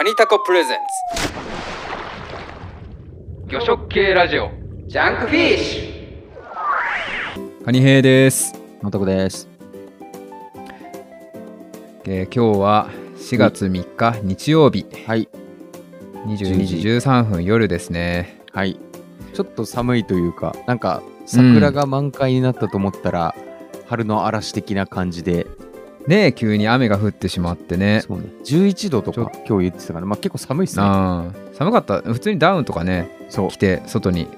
カニタコプレゼンツ。魚食系ラジオ。ジャンクフィッシュ。カニ兵です、またこです。えー今日は4月3日日曜日。はい。22時13分夜ですね。はい。ちょっと寒いというか、なんか桜が満開になったと思ったら、春の嵐的な感じで、ねえ急に雨が降ってしまってね。そうね、11度とか今日言ってたから、まあ結構寒いっすね。寒かった。普通にダウンとかね着。て外に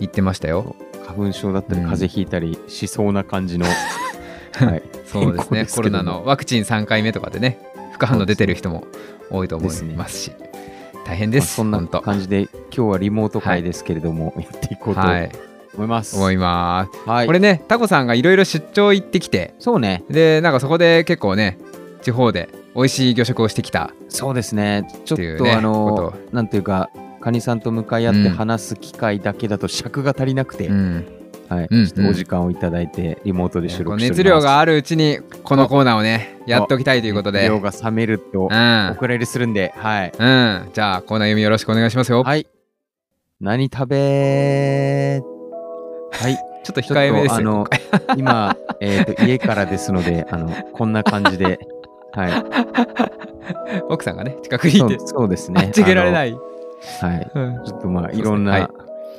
行ってましたよ。花粉症だったり、うん。風邪ひいたりしそうな感じの、はい。そうですね。コロナのワクチン3回目とかでね副反応出てる人も多いと思いますし。大変です。まあそんな感じで、今日はリモート会ですけれども、やっていこうと。はい思います。思いますはい。これねタコさんがいろいろ出張行ってきてそうね。でなんかそこで結構ね地方で美味しい魚食をしてきたそうですね。ちょっっていうねとあのこ、なんていうか、カニさんと向かい合ってうん話す機会だけだと尺が足りなくて、うんはい、お時間をいただいて、リモートで収録。熱量があるうちにこのコーナーをねやっておきたいということで熱量が冷めるとうんお蔵入りするんで、はい。うんじゃあコーナー読みよろしくお願いしますよはい。何食べはい。ちょっと控えめですあの、今、えっと、家からですので、あの、こんな感じで、はい。奥さんがね近くにいてそうですね。。ちげられないいはい。うんちょっとまあ、いろんはいな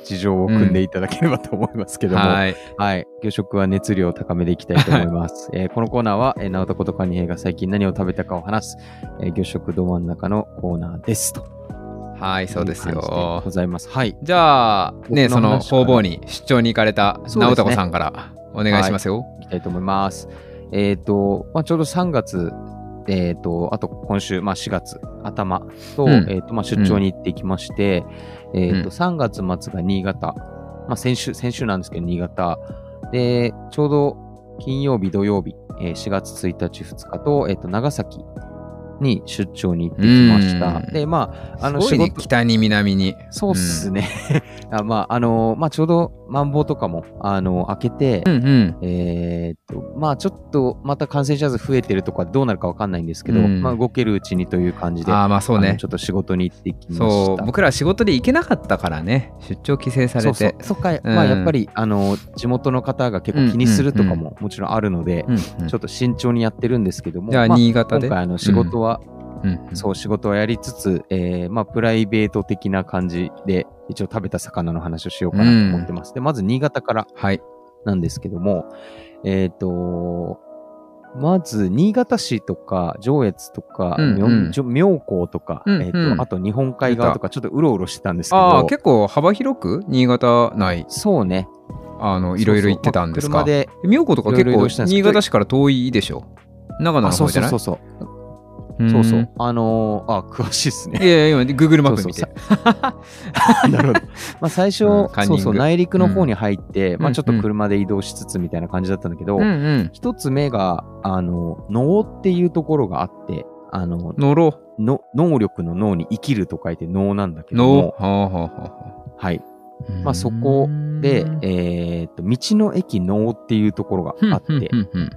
事情を組んでいただければと思いますけども、はいはい。魚食は熱量を高めていきたいと思います。えーこのコーナーは、えー、直人ことカニ兵が最近何を食べたかを話す、えー魚食ど真ん中のコーナーです。とはいそうですよ。ございます。はい。じゃあねその方々に出張に行かれた直太子さんからお願いしますよ。い。きたいと思います。えっ、と、まあ、ちょうど3月、えっ、と、あと今週、まあ、4月頭と、うん。えっ、と、まあ、出張に行ってきまして、えっ、うん。と、3月末が新潟、まあ、先週、先週なんですけど、新潟。で、ちょうど金曜日、土曜日、えー4月1日、2日と、えっ、と、長崎に出張に行ってきました。うん。で、まあ、あの、仕事、北に南に。そうっすね。あまあ、あの、まあ、ちょうど、マンボウとかも、あの、開けて、うんうん。えーっと、まあちょっとまた感染者数増えてるとかどうなるかわかんないんですけど、うん。まあ動けるうちにという感じで、ああまあそうね。ちょっと仕事に行ってきました。そう。僕ら仕事で行けなかったからね。出張規制されて。そうそう。か、うん。まあやっぱりあの地元の方が結構気にするとかももちろんあるので、うんうん。ちょっと慎重にやってるんですけども、じゃあ新潟で？今回あの仕事は、うんそう仕事はやりつつ、えーまあプライベート的な感じで一応食べた魚の話をしようかなと思ってます。で、まず新潟からはい。なんですけども、えっ、と、まず、新潟市とか、上越とか、うんうん。妙高とか、うんえっ、と、うんあと日本海側とか、ちょっとうろうろしてたんですけど、ああ結構幅広く新潟内？そうね。あのいろいろ行ってたんですか？そうそうまあ車で、妙高とか結構新潟市から遠いでしょ？長野の方じゃない？そうそうそう。う。んそうそう。あのーあ、詳しいっすね。いやいや今 Google マップ見て。なるほど。まあ、最初、うんそうそう、内陸の方に入って、まあ、うんちょっと車で移動しつつみたいな感じだったんだけど、うんうん。一つ目が、あの、能っていうところがあって、あの、乗ろの能力の脳に生きると書いて能なんだけども、はあはあははい。あまあそこでうん、えーっと、道の駅能っていうところがあって、うんうんうん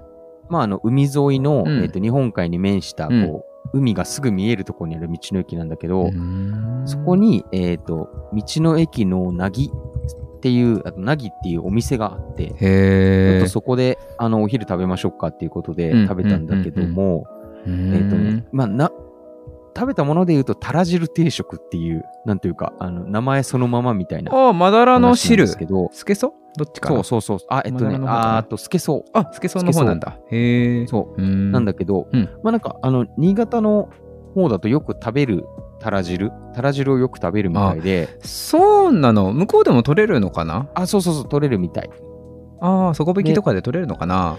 まああの、海沿いの、うん。えーっと、日本海に面した、こう、うん海がすぐ見えるところにある道の駅なんだけど、うん。そこに、えーっと、道の駅のなぎっていう、あと、なぎっていうお店があって、ちょへえっとそこで、あの、お昼食べましょうかっていうことでうん食べたんだけども、ええーっとね、まあ、な、食べたもので言うと、たら汁定食っていう、なんていうか、あの、名前そのままみたいなああまだらの話なん汁ですけど、スケソどっちかな？そうそうそう。あ、えっとね、あと、スケソウあスケソの方なんだ。へえそう。うななんだけど、うん。まあなんか、あの、新潟の方だとよく食べるたら汁、たら汁をよく食べるみたいで、そうなの？向こうでも取れるのかな？あそうそうそう、取れるみたい。ああ底引きとかで取れるのかな？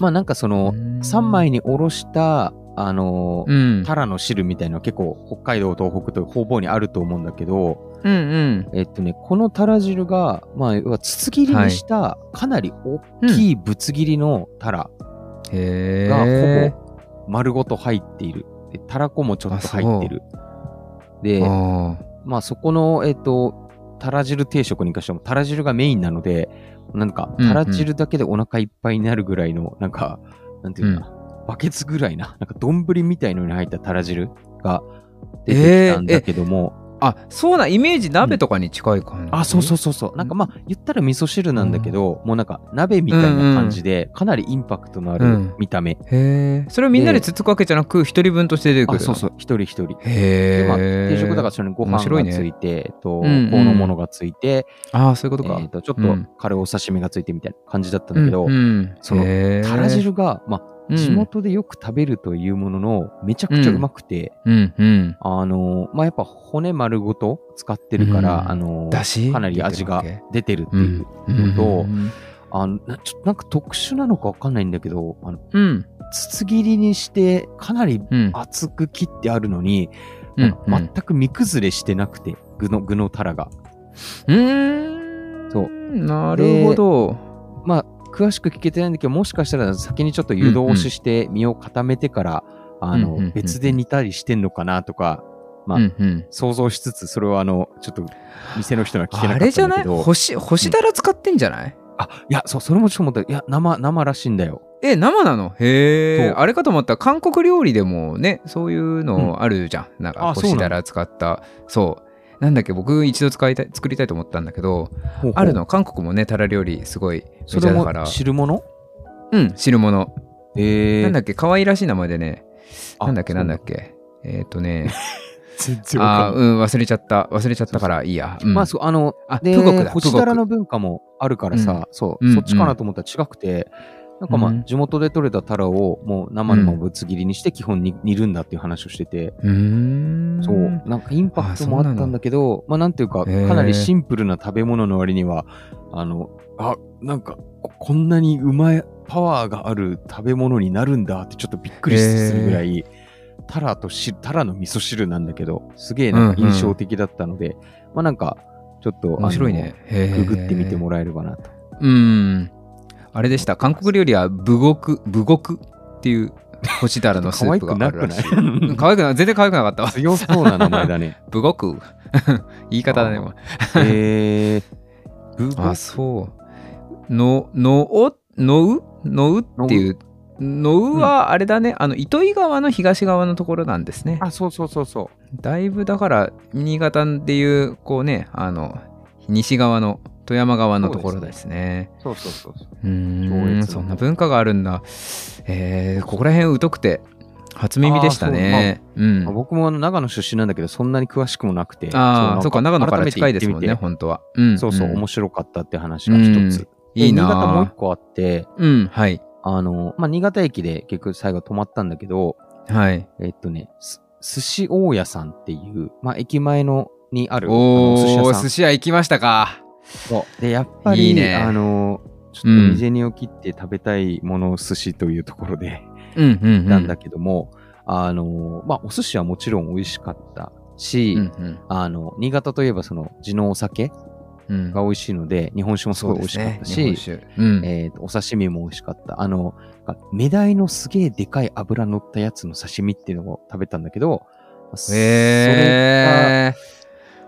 まあなんかその、3枚におろした、あのー、うん。タラの汁みたいなのは結構北海道、東北と方々にあると思うんだけど、うんうん。えっとね、このタラ汁が、まあ、要は筒切りにした、かなり大きいぶつ切りのタラへがえほぼ丸ごと入っている。でたらこもちょっと入ってる。で、あまあそこの、えっ、と、たら汁定食に関しても、たら汁がメインなので、なんか、たら汁だけでお腹いっぱいになるぐらいの、なんか、なんていうかな、バケツぐらいな、なんか丼みたいのに入ったたら汁が出てきたんだけども、あそうなイメージ鍋とかに近い感じ、あ、そうそうそうそう。なんかまあ、言ったら味噌汁なんだけど、もうなんか鍋みたいな感じで、かなりインパクトのあるうん。見た目。へえ。それをみんなでつつくわけじゃなく一人分として出てくるあ、そうそう、一人一人。へえ、でまあ、定食だからそれにご飯がついて、えっと、うんうん。このものがついて、ああそういうことか、えっと、ちょっとうん。軽いお刺身がついてみたいな感じだったんだけどうん、うん。そのたら汁が、まあ、うん。地元でよく食べるというものの、めちゃくちゃうまくて、うんうん。あの、まあ、やっぱ骨丸ごと使ってるから、うん。あの、だし？かなり味が出てるってういうんのと、うん。あのなちょっとなんか特殊なのかわかんないんだけど、あのうん。筒切りにしてかなりうん。厚く切ってあるのに、うん全く身崩れしてなくて、具の、具のタラが。うーん。そう。なるほど。まあ、詳しく聞けてないんだけど、もしかしたら先にちょっと湯通しして身を固めてから、あの、うんうんうん。別で煮たりしてんのかなとか、まあ、うんうん。想像しつつ、それはあの、ちょっと店の人には聞けなかっあれじゃない？たんだら使ってんじゃない、あ、いや、そう、それもちょっと思った。いや、生、生らしいんだよ。え生なの？へえあれかと思ったら韓国料理でもねそういうのあるじゃん、なんなの？干しだら使った。そうなんだっけ僕一度使いたい作りたいと思ったんだけどあるの韓国もねタラ料理すごいメジそれもャーだから。汁物？うん汁物。えー、なんだっけ可愛らしい名前でねあなんだっけなんだ。っけ。えっ、とね。全然わあ。うん忘れちゃった。忘れちゃったからいいや、うん。まあ、そう、あの、あで、プゴクだらの文化もあるからさ、そう、うんそっちかなと思ったら違くて、なんかまあ、うん。地元で採れたタラをもう生のままぶつ切りにして基本に煮るんだっていう話をしてて、うーん。そう、なんかインパクトもあったんだけど、まあなんていうか、かなりシンプルな食べ物の割には、あの、あ、なんか、ここんなにうまい、パワーがある食べ物になるんだってちょっとびっくりするぐらい、タラと汁、タラの味噌汁なんだけど、すげえなんか印象的だったので、まあなんか、ちょっと、面白いね。ググってみてもらえればなと。うんあれでした。韓国料理はブゴクブゴクっていう干しだらのスープがあるらしい可愛くない？可愛くない全然可愛くなかったわ。強そうな名前だね。ブゴク言い方だねあーもう。えー、あそう。ののおのう？のう？っていう。のうはあれだね、あの糸魚川の東側のところなんですね。あ、そうそうそうそう。だいぶだから新潟でいうこうねあの西側の富山側のところですねそうそうそうそう。うんそんな文化があるんだえー、ここら辺疎くて初耳でしたねうんまあ僕もあの長野出身なんだけど、そんなに詳しくもなくて。ああ、のそうか、長野から近いですもんね、本当は。うんそうそう、ん面白かったって話が一つ。うんいいなで新潟もう一ぁ個あって、うん、はい。あの、まあ、新潟駅で結局最後止まったんだけど、はい。えっとね、す寿司大家さんっていう、まあ、駅前のにあるお寿司お寿司屋行きましたか。そうで、やっぱり、いいねあの、ちょっとうん身銭を切って食べたいもの寿司というところで、うん、うん、うん。なんだけども、あの、まあ、お寿司はもちろん美味しかったし、うん、うんあの、新潟といえばその地のお酒うん。が美味しいので、日本酒もすごい美味しかったし、ねうん。えーとお刺身も美味しかった。あの、メダイのすげえでかい油乗ったやつの刺身っていうのを食べたんだけど、それ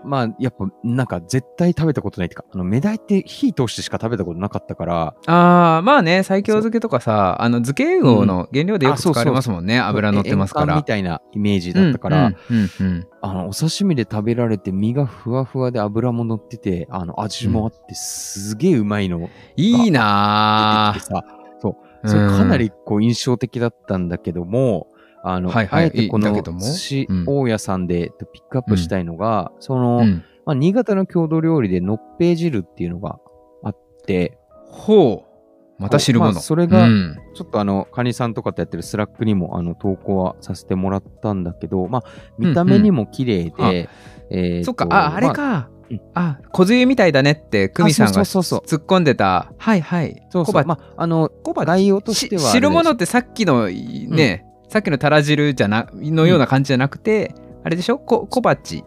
まあ、やっぱ、なんか絶対食べたことないっていうか、あの、メダイって火通してしか食べたことなかったから、ー、ああ、まあね、西京漬けとかさ、あの、漬け魚の原料でよく使われますもんね。油乗ってますから。みたいなイメージだったから、うん、うん、うん。あの、お刺身で食べられて身がふわふわで油も乗ってて、あの、味もあって、すげえうまいのいいな出てきてさ、ぁ。それかなうんりこう印象的だったんだけども、あの、はいはいあえてこの寿司うん。大家さんでピックアップしたいのが、その、うん。まあ、新潟の郷土料理でのっぺい汁っていうのがあって、ほう。また汁物。まあそれがうん。ちょっとあの、カニさんとかとやってるスラックにもあの投稿はさせてもらったんだけど、まあ、見た目にも綺麗で、うんうんえーとそっか、あ、あれまか。うん。あ、こづゆみたいだねって、久美さんがあそうそうそう。突っ込んでた。はいはい。そうそう、まあ、あの、小鉢。概要としては汁物ってさっきのね、さっきのたら汁じゃなのような感じじゃなくて、あれでしょ？こ小鉢。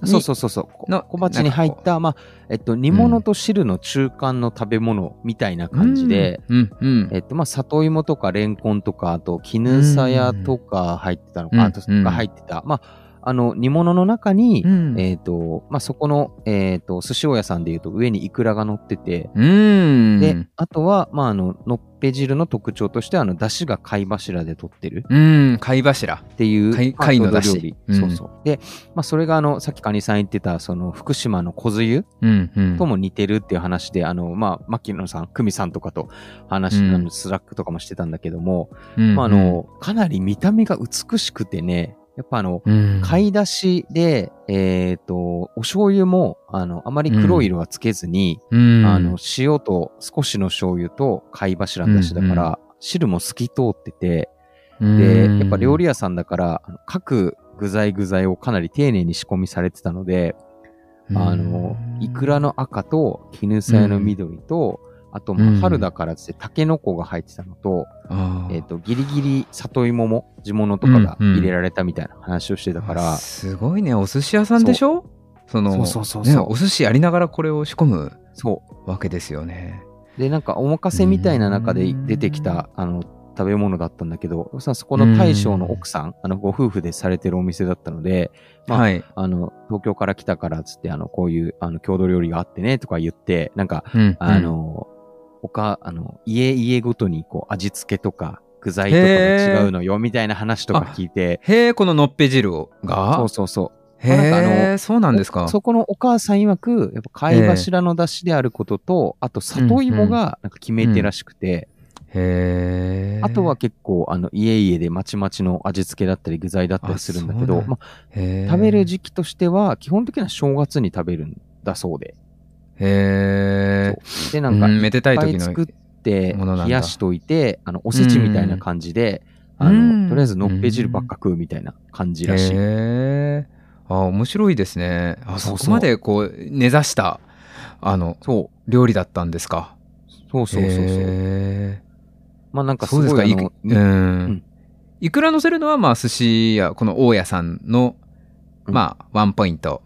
にそうそうそうそう。この小鉢に入った、まあ、えっと、煮物と汁の中間の食べ物みたいな感じで、うん。うん。えっと、まあ、里芋とかレンコンとか、あと、絹さやとか入ってたのか、うん。あと、うんが入ってた。まあ、あの、煮物の中に、うん。えっ、と、まあ、そこの、えっ、と、寿司屋さんで言うと上にイクラが乗ってて、うん。で、あとは、まあ、あの、のっぺ汁の特徴として、あの、出汁が貝柱で取ってる。うん、貝柱。っていう、貝の出汁うん。そうそう。で、まあ、それが、あの、さっきカニさん言ってた、その、福島の小湯うん、うん。とも似てるっていう話で、あの、まあ、牧野さん、久美さんとかと話、うん。あのスラックとかもしてたんだけども、うん、まあ、あの、かなり見た目が美しくてね、やっぱあの、うん、貝出汁で、えっ、と、お醤油も、あの、あまり黒い色はつけずに、うん、あの、塩と少しの醤油と貝柱の出しだから、うん汁も透き通ってて、うん、で、やっぱ料理屋さんだから、各具材具材をかなり丁寧に仕込みされてたので、あの、イクラの赤と、絹さやの緑と、あと、春だからって、タケノコが入ってたのと、あー。えっ、と、ギリギリ里芋も地物とかがうんうん。入れられたみたいな話をしてたから、すごいね、お寿司屋さんでしょ？そのそうそうそうね、お寿司やりながらこれを仕込むそわけですよね。う。で、なんか、お任せみたいな中で出てきた、あの、食べ物だったんだけど、さそこの大将の奥さん、あの、ご夫婦でされてるお店だったので、まあはい。あの、東京から来たからっつって、あの、こういう、あの、郷土料理があってね、とか言って、なんか、うん。あ、の、他、あの、家々ごとに、こう、味付けとか、具材とかが違うのよ、みたいな話とか聞いて、へえ、こののっぺ汁をが？そうそうそう。へえ、のそうなんですか？そこのお母さん曰く、やっぱ貝柱の出汁であることと、あと里芋がなんか決め手らしくて、へえ。あとは結構、あの、家々でまちまちの味付けだったり具材だったりするんだけど食べる時期としては、基本的には正月に食べるんだそうで。へえ。で、なんか、うんめでたい時のい作って冷やしといてあのおせちみたいな感じで、あうんのとりあえずのっぺ汁ばっか食うみたいな感じらしい、へえ。あ、面白いですね。あ、そこまでこう、根ざした、あの、そう料理だったんですか。そうそうそうそうへまあなんかすーそうですか。いくごいあのうんん。いくら乗せるのは、まあ、寿司や、この大家さんの、うんまあ、ワンポイント、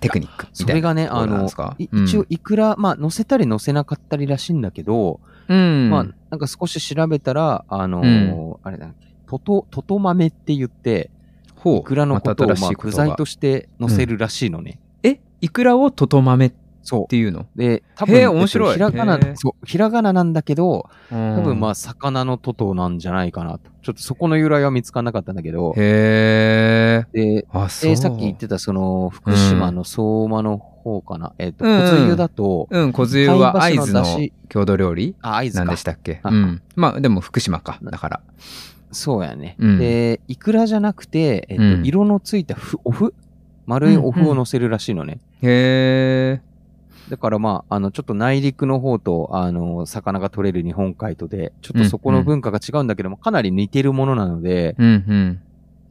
テクニックみたいな。それがね、あの一応いくら、まあ乗せたり乗せなかったりらしいんだけど、うん。まあなんか少し調べたら、あのうーあれだ、とと、とと豆って言って、ほう。いくらのことを、まあ、具材として乗せるらしいのね。え、いくらをとと豆っそていうのう。で、多へ分、え面白いえっとひらがなそう、ひらがななんだけど、多多分まあ、魚のトトなんじゃないかなと。ちょっとそこの由来は見つからなかったんだけど、へえ。で、さっき言ってた、その、福島の相馬の方かな。えっと、小湯だと、うん、小梅は会津の郷土料理？あ、合図かなんで。したっけ？あうん。まあ、でも福島か。だから。そうやね。うんで、イクラじゃなくて、えっと、うん色のついたふお麩？丸いお麩を乗せるらしいのね。へえ。だからまあ、あの、ちょっと内陸の方と、あの、魚が取れる日本海とで、ちょっとそこの文化が違うんだけども、かなり似てるものなので、うんうん。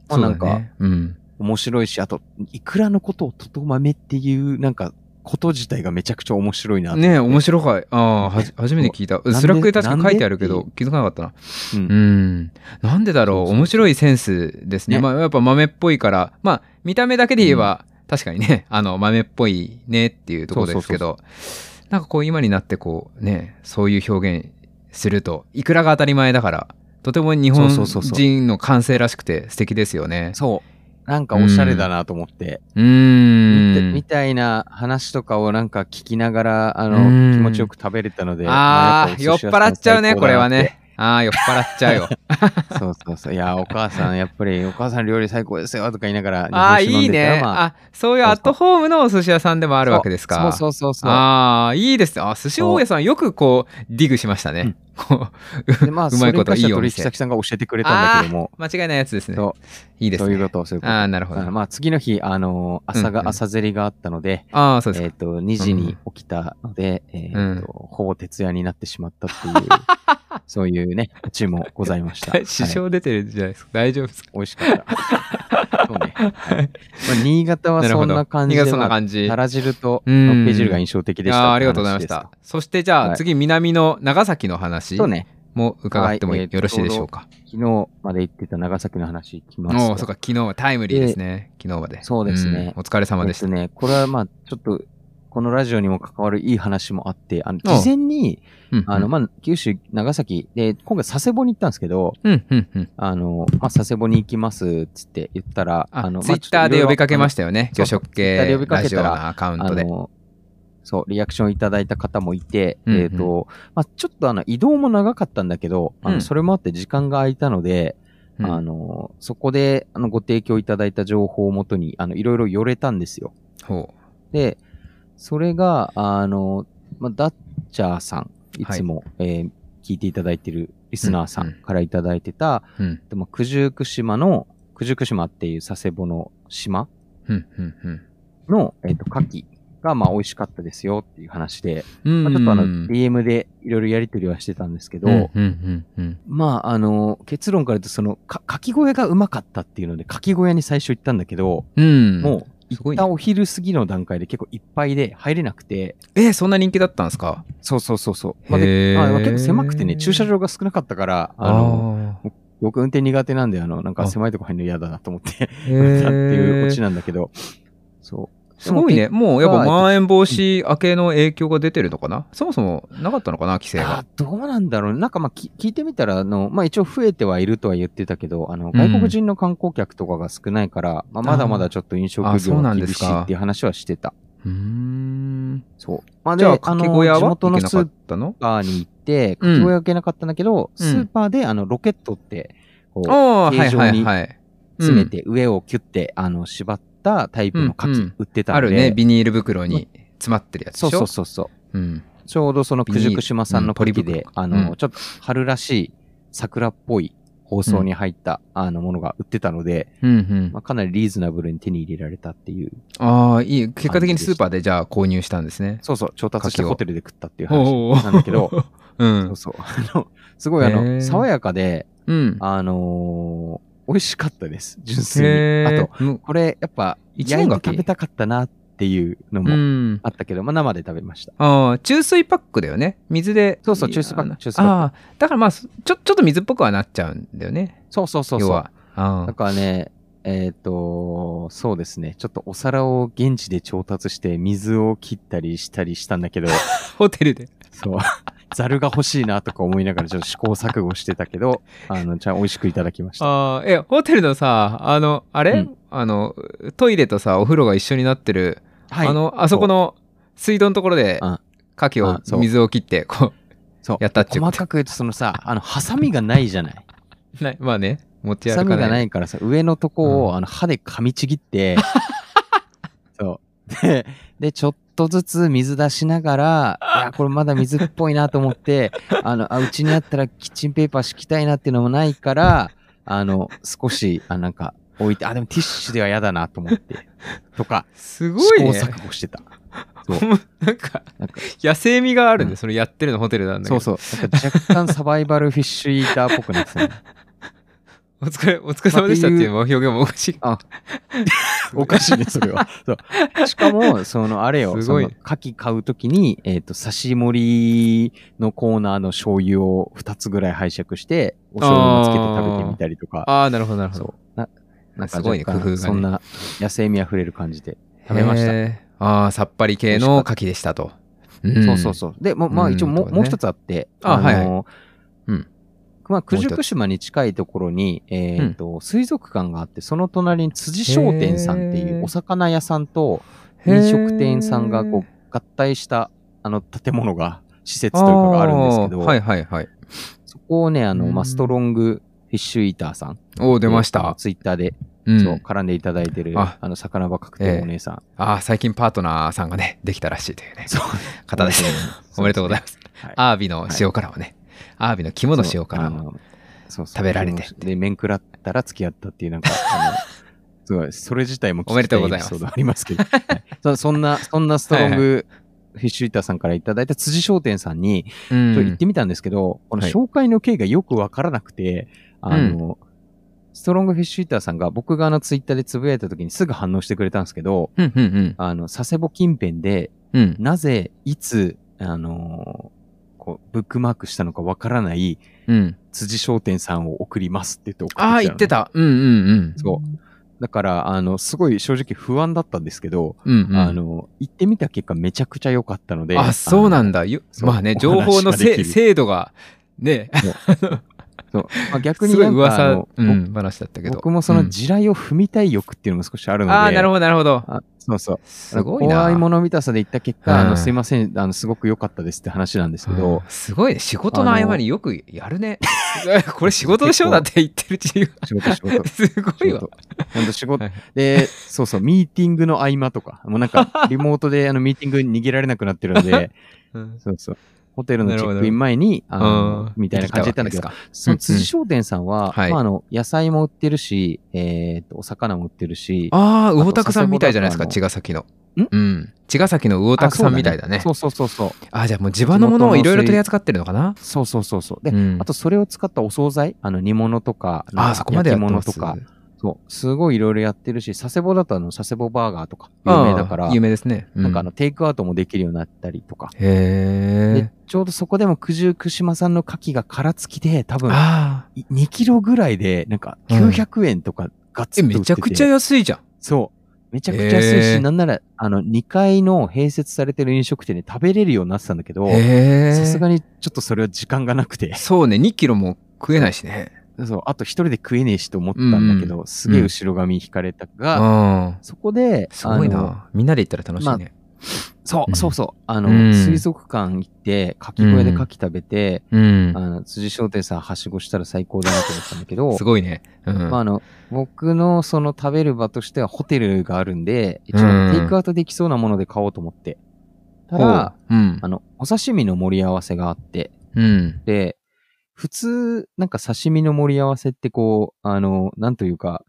まあなんかそうだねうん。面白いし、あと、イクラのことをトト豆っていう、なんか、こと自体がめちゃくちゃ面白いなねえ、面白かい。ああ、はじ初めて聞いた。でスラックで確か書いてあるけど気づかなかったな。う。うんん。なんでだろう？面白いセンスですね。ねまあ、やっぱ豆っぽいから、まあ、見た目だけで言えば、確かにね、あの、豆っぽいねっていうところですけど、なんかこう、今になってこう、ね、そういう表現すると、いくらが当たり前だから、とても日本人の感性らしくて素敵ですよね。そう。なんかおしゃれだなと思って、うーん。みたいな話とかをなんか聞きながら、あうんの、気持ちよく食べれたので。ああ、酔っ払っちゃうね、これはね。ね。ああ、酔っ払っちゃうよ。そうそうそう。いや、お母さん、やっぱり、お母さん料理最高ですよとか言いながら、ああ、いいね。まああ、そういうアットホームのお寿司屋さんでもあるわけですか。そうそうそうそう。ああ、いいですね。あ、寿司大家さんよくこう、ディグしましたね。こうでまあ、うまいこといいお店取引先さんが教えてくれたんだけども、間違いないやつですね。そいいですね。そういうこと、そういうこと。ああ、なるほど。あまあ、次の日、あの、朝が、朝競りがあったので、ああ、そうですか。えっと、2時に起きたので、えっと、ほぼ徹夜になってしまったっていう、そういうね、オチもございました。支はい障出てるじゃないですか。大丈夫ですか？美味しかった。そうね。はいまあ、新潟はそんな感じで、新潟そんなまあ感じ。たら汁とうんのっぺ汁が印象的でした。ああありがとうございました。そしてじゃあ、はい次、南の長崎の話そうね。も伺ってもよろしいでしょうか？昨日まで言ってた長崎の話いきますと。おお、そうか、昨日はタイムリーですね。昨日まで。そうですねうんお疲れ様でした。えっとね、これはまあ、ちょっと、このラジオにも関わるいい話もあって、あの、あ事前に、うんあの、まあ、九州、長崎で、今回佐世保に行ったんですけど、うん、うん、うん。あの、まあ、佐世保に行きますっつって言ったら、あの、ツイッターで呼びかけましたよね。魚食系呼びかラけたアカウントで。そう、リアクションいただいた方もいて、うんうんえっ、と、まあ、ちょっとあの、移動も長かったんだけど、あの、うんそれもあって時間が空いたので、うんあの、そこで、あの、ご提供いただいた情報をもとに、あの、いろいろ寄れたんですよ。ほで、それが、あの、まあ、ダッチャーさん、いつも、えー聞いていただいてるリスナーさうんからいただいてた、う。うん。でも九十九島の、九十九島っていう佐世保の島。の、えっ、と、牡蠣が、まあ、美味しかったですよっていう話で、うんまあ、ちょっとあの、うん、DM でいろいろやりとりはしてたんですけど、うん、うん、うん。まあ、あの、結論から言うと、その、か、牡蠣小屋がうまかったっていうので、牡蠣小屋に最初行ったんだけど、うん。もう、すごいね。行ったお昼過ぎの段階で結構いっぱいで入れなくて、えー、そんな人気だったんですか？そうそうそうそう。まあへでー。あ結構狭くてね、駐車場が少なかったから、あの、あ僕運転苦手なんで、あの、なんかあ。狭いとこ入るの嫌だなと思って、っていうオチなんだけど、そう。すごいね。もうやっぱがまん延防止明けの影響が出てるのかな？そもそもなかったのかな？規制あが。どうなんだろうねなんかまあき聞いてみたら、あの、まあ一応増えてはいるとは言ってたけど、あの、外国人の観光客とかが少ないから、まあまだまだちょっと飲食業が厳なんですかしいっていう話はしてた。うーん。そう。まあじゃあ、で、かけ小屋は？地元の行けなかっスーたのパーに行って、うんかけ小屋受けなかったんだけど、うんスーパーであの、ロケットって、こう、ああ、はい形状に。詰めて上をキュッて、あの、縛ったタイプの牡売ってたんで。あるね、ビニール袋に詰まってるやつでしょ？そうそうそうそう。うん。ちょうどその九十九島産のビニール牡蠣で、うんあの、うんちょっと春らしい桜っぽい包装に入った、あのものが売ってたので、うんうんまあ、かなりリーズナブルに手に入れられたっていう。ああ、いい。結果的にスーパーでじゃあ購入したんですね。そうそう、調達してホテルで食ったっていう話なんだけど、うんそう。そう。あの、すごいあの、爽やかで、うん。あのー美味しかったです。純粋に。あと、むこれ、やっぱ、焼いて一年柿食べたかったなっていうのうもん。あったけど、まあ生で食べました。ああ、注水パックだよね。水で。そうそう注水パック注水パックああ、だからまあ、ちょ、ちょっと水っぽくはなっちゃうんだよね。そうそうそうそう。要は。あだあ。からね、えっ、と、そうですね。ちょっとお皿を現地で調達して水を切ったりしたりしたんだけど、ホテルで。そう。ザルが欲しいなとか思いながらちょっと試行錯誤してたけど、あの、ちゃん美味しくいただきました。ああ、え、ホテルのさ、あの、あれ、うんあの、トイレとさ、お風呂が一緒になってる、はいあの、あそこの水道のところでうん、牡蠣を、水を切って、こそう。やったっちゅうこと細かく言うと、そのさ、あの、ハサミがないじゃない？う、ないまあね、持ちハサミが歩かない。ないからさ、上のとこを、うんあの、歯で噛みちぎって、そう。で、で、ちょっとずつ水出しながら、いや、これまだ水っぽいなと思って、あの、あ、うちにあったらキッチンペーパー敷きたいなっていうのもないから、あの、少し、あ、なんか、置いて、あ、でもティッシュでは嫌だなと思って、とか、すごいね。試行錯誤してた。そう。なんかなんか、野生味があるね、うんそれやってるのホテルなんだけど。そうそう。なんか若干サバイバルフィッシュイーターっぽくなってたね。お疲れ、お疲れ様でしたっていう表現もおかしい。あ、おかしいね、それは。そう。しかも、その、あれよ、すごい牡蠣買うときに、えっ、と、刺し盛りのコーナーの醤油を2つぐらい拝借して、お醤油もつけて食べてみたりとか、ああ、なるほど、なるほど。な、なんかすごいね工夫がねそんな野生味あふれる感じで食べました。ああ、さっぱり系の牡蠣でしたと。そうそうそう。で、もうまあうん一応もう,、とかねもう一つあって、あはいはいのうん。まあ、九十九島に近いところに、えっ、と、水族館があって、その隣に辻商店さんっていうお魚屋さんと飲食店さんがこう合体したあの建物が、施設というかがあるんですけど、はいはいはい。そこをね、あの、うんまあ、ストロングフィッシュイーターさん。おお、出ました。ツイッターで、うんそう、絡んでいただいてる、ああの、魚場確定お姉さん。ああ、最近パートナーさんがね、できたらしいというね、そう。方です。おめでとうございます。はいアワビの塩辛をね、アワビの肝の塩辛を。そうあのそうそう食べられて。で、面食らったら付き合ったっていう、なんか、あの、すごい、それ自体も聞きたおめでとうございます。エピソードありますけど、はい。そそんな、そんなストロングフィッシュイーターさんからいただいた辻商店さんに、うちょっと行ってみたんですけど、このはい。紹介の経緯がよくわからなくて、あの、ストロングフィッシュイーターさんが僕があのツイッターでつぶやいた時にすぐ反応してくれたんですけど。あの、佐世保近辺で、うん。なぜ、いつ、あのこう、ブックマークしたのかわからないうん。辻商店さんを送りますって言って送ってきたああ、のね言ってた。うんうんうん。そう。だから、あの、すごい正直不安だったんですけど、うんうんあの、行ってみた結果めちゃくちゃ良かったので。あ、そうなんだ。まあね、お情報の精度が、ね、そう。まあ、逆にすごいなんかあ噂の、うん、話だったけど。僕もそのうん地雷を踏みたい欲っていうのも少しあるので。ああ、なるほど、なるほど。あそうそう。すごいな。怖いもの見たさで言った結果、あうんの、すいません、あの、すごく良かったですって話なんですけうんど、すごいね。仕事の合間によくやるね。これ仕事でしょ？だって言ってるうちに。仕事仕事。すごいわ。本当仕事はい。で、そうそう、ミーティングの合間とか、もうなんか、リモートであのミーティング逃げられなくなってるので、うんそうそう。ホテルのチェックイン前に、あの、みたいな感じで行ったんだけど、その辻商店さんは、はい。まあ、あの、野菜も売ってるし、えっと、お魚も売ってるし、ああ、と魚拓さんみたいじゃないですか、佐茅ヶ崎の。ん？うん。茅ヶ崎の魚拓さんみたいだね。そうそうそうそう。あ、じゃあもう地場のものをいろいろ取り扱ってるのかな？そうそうそうそう。で、うん。あとそれを使ったお惣菜、あの煮物とか、あーそこまでや焼き物とか、そう、すごいいろいろやってるし、佐世保だとあの佐世保バーガーとか有名だから有名ですね。うなんかあのテイクアウトもできるようになったりとか。へで、ちょうどそこでも九十九島産の牡蠣が殻付きで、多え。分ああ。い2キロぐらいで、なんかうん900円とかガッツえ、リと売っててめちゃくちゃ安いじゃん。そう。めちゃくちゃ安いし、なんなら、あの、2階の併設されてる飲食店で食べれるようになってたんだけど。さすがにちょっとそれは時間がなくて、そうね、2キロも食えないしね。そう、あと一人で食えねえしと思ったんだけど、すげえ後ろ髪引かれたが、うん。そこで、すごいな。みんなで行ったら楽しいね。そうう、んそうそう、あの、うん水族館行って、かき小屋で牡蠣食べて、うん。あの、辻商店さんはしごしたら最高だなと思ったんだけど す、ごいね。うん。まあ、あの、僕のその食べる場としてはホテルがあるんで、一うん応テイクアウトできそうなもので買おうと思って。ただ、、うんあ。の、お刺身の盛り合わせがあって、うん。で、普通、なんか刺身の盛り合わせってこう、あの、なんというか、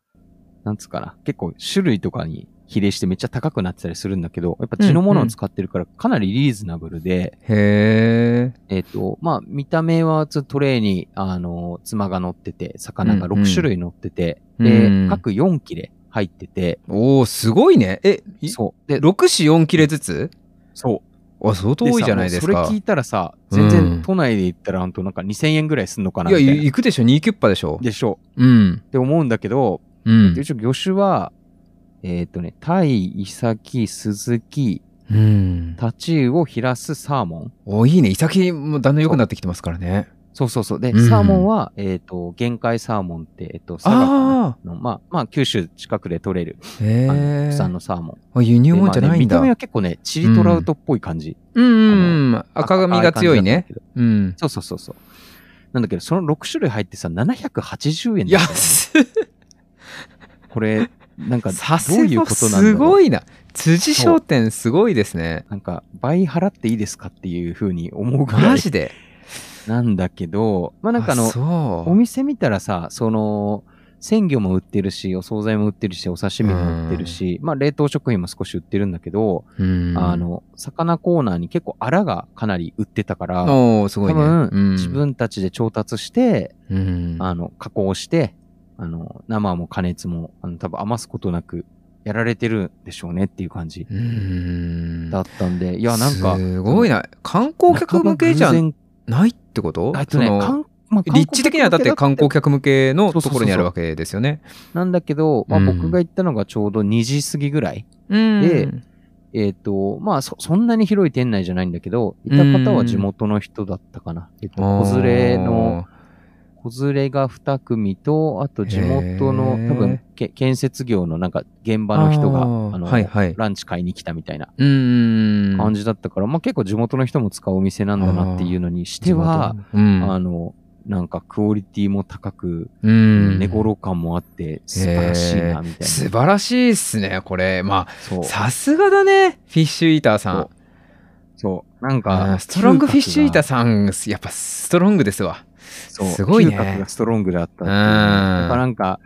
なんつうかな、結構種類とかに比例してめっちゃ高くなってたりするんだけど、やっぱ地のものを使ってるからかなりリーズナブルで、へえ。えっ、と、まあ、見た目はトレーに、あの、妻が乗ってて、魚がうんうん6種類乗ってて、うんで、各4切れ入ってて、おおすごいね。え、いそう。で、6、4、4切れずつ？そう。あ、相当多いじゃないですか。それ聞いたらさ、うん全然都内で言ったら、ほんとなんか2000円ぐらいすんのかないや、みたいな。行くでしょ、2キュッパでしょ？でしょうん。って思うんだけど、うんで。一応魚種は、えっ、とね、タイ、イサキ、スズキ、うん。タチウオ、ヒラス、サーモン。お、いいね。イサキもだんだん良くなってきてますからね。そうそうそう。で、うんサーモンは、えっ、と、限界サーモンって、えっ、と、佐賀あの、まあ、まあ、九州近くで取れる、あ。へあの、産のサーモン。あ輸入もんじゃでまあね見たないんだ。目は結構ね、チリトラウトっぽい感じ。うんうんうん。赤髪が強いね。うん。そうそうそうそう。なんだけど、その6種類入ってさ、780円だったの安っこれ、なんか、さすどういうがことなんだろうすごいな。辻商店すごいですね。なんか、倍払っていいですかっていう風に思うぐらいマジで？なんだけど、まあなんかあの。お店見たらさ、その、鮮魚も売ってるし、お惣菜も売ってるし、お刺身も売ってるし、まあ冷凍食品も少し売ってるんだけど、うんあ、の、魚コーナーに結構アラがかなり売ってたから、おーすごいね。多分、うん自、分たちで調達して、うんあの、加工して、あの、生も加熱も、あの、多分余すことなくやられてるんでしょうねっていう感じうんだったんで、いや、なんか、すごいな。観光客向けじゃ半ば偶然ないってこと？えっとね、まあ立地的にはだって観光客客向けのところにあるわけですよね。なんだけど、まあ、うん僕が行ったのがちょうど2時過ぎぐらい。うん。でえっ、と、まあそ、そんなに広い店内じゃないんだけど、いた方は地元の人だったかな。えっと、子連れの、子連れが2組と、あと地元の多分け建設業のなんか現場の人が、あの、はいはいランチ買いに来たみたいな。感じだったから、まあ結構地元の人も使うお店なんだなっていうのにしては、うん、あの、なんかクオリティも高く、うん、寝頃感もあって素晴らしいな、みたいな。素晴らしいっすね、これ。まそうあ、。さすがだね、フィッシュイーターさん。そう。なんあかー、ストロングフィッシュイーターささん、やっぱストロングですわ。そうすごいね嗅覚がストロングだったっていうやっぱなんか、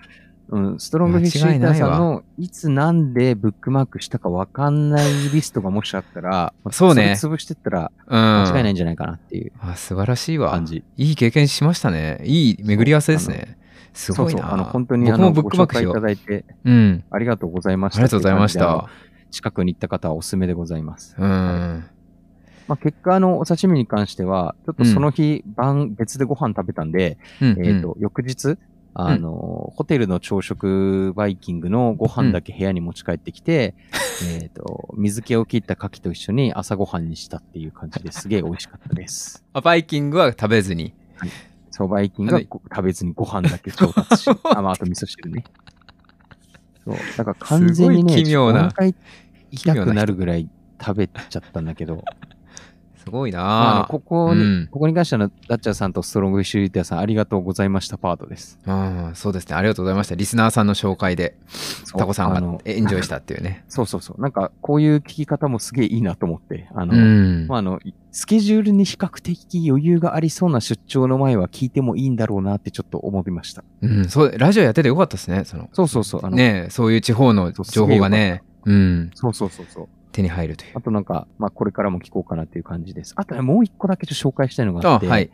うん、ストロングフィッシュターさんのいつなんでブックマークしたかわかんないリストがもしあったら、ま あそうね潰してったらうん。間違いないんじゃないかなっていうあ素晴らしいわ感。じ。いい経験しましたね。いい巡り合わせですね。すごいな。そうそう。あの、本当にあの、僕もブックマークしよう。いただいてうん。ありがとうございました。ありがとうございましたの。近くに行った方はおすすめでございます。うん。まあ、結果、あの、お刺身に関しては、ちょっとその日、晩、別でご飯食べたんで、うんえっ、と、翌日、あの、ホテルの朝食バイキングのご飯だけ部屋に持ち帰ってきて、えっと、水気を切った牡蠣と一緒に朝ご飯にしたっていう感じです。げえ美味しかったです。あバイキングは食べずに。そう、バイキングはご食べずにご飯だけ調達し、あ、まあ、あと味噌汁ね。そう、だから完全にね、奇妙な。ちょっとお腹痛くなるぐらい食べちゃったんだけど、すごいまああのなここに、うんここに関しては、ダッチャーさんとストロングシュリーターさん、ありがとうございましたパートです。ああそうですね。ありがとうございました。リスナーさんの紹介で、タコさんがエンジョイしたっていうね。そうそうそう。なんか、こういう聞き方もすげえいいなと思って、あの、うんまあ、あの、スケジュールに比較的余裕がありそうな出張の前は聞いてもいいんだろうなってちょっと思いました。うん、そう、ラジオやっててよかったですね。その、そうそうそう。あのねえそういう地方の情報がね、うん、そうそうそうそう。手に入るという。あとなんか、まあ、これからも聞こうかなっていう感じです。あとね、もう一個だけちょっと紹介したいのがあって、あはい。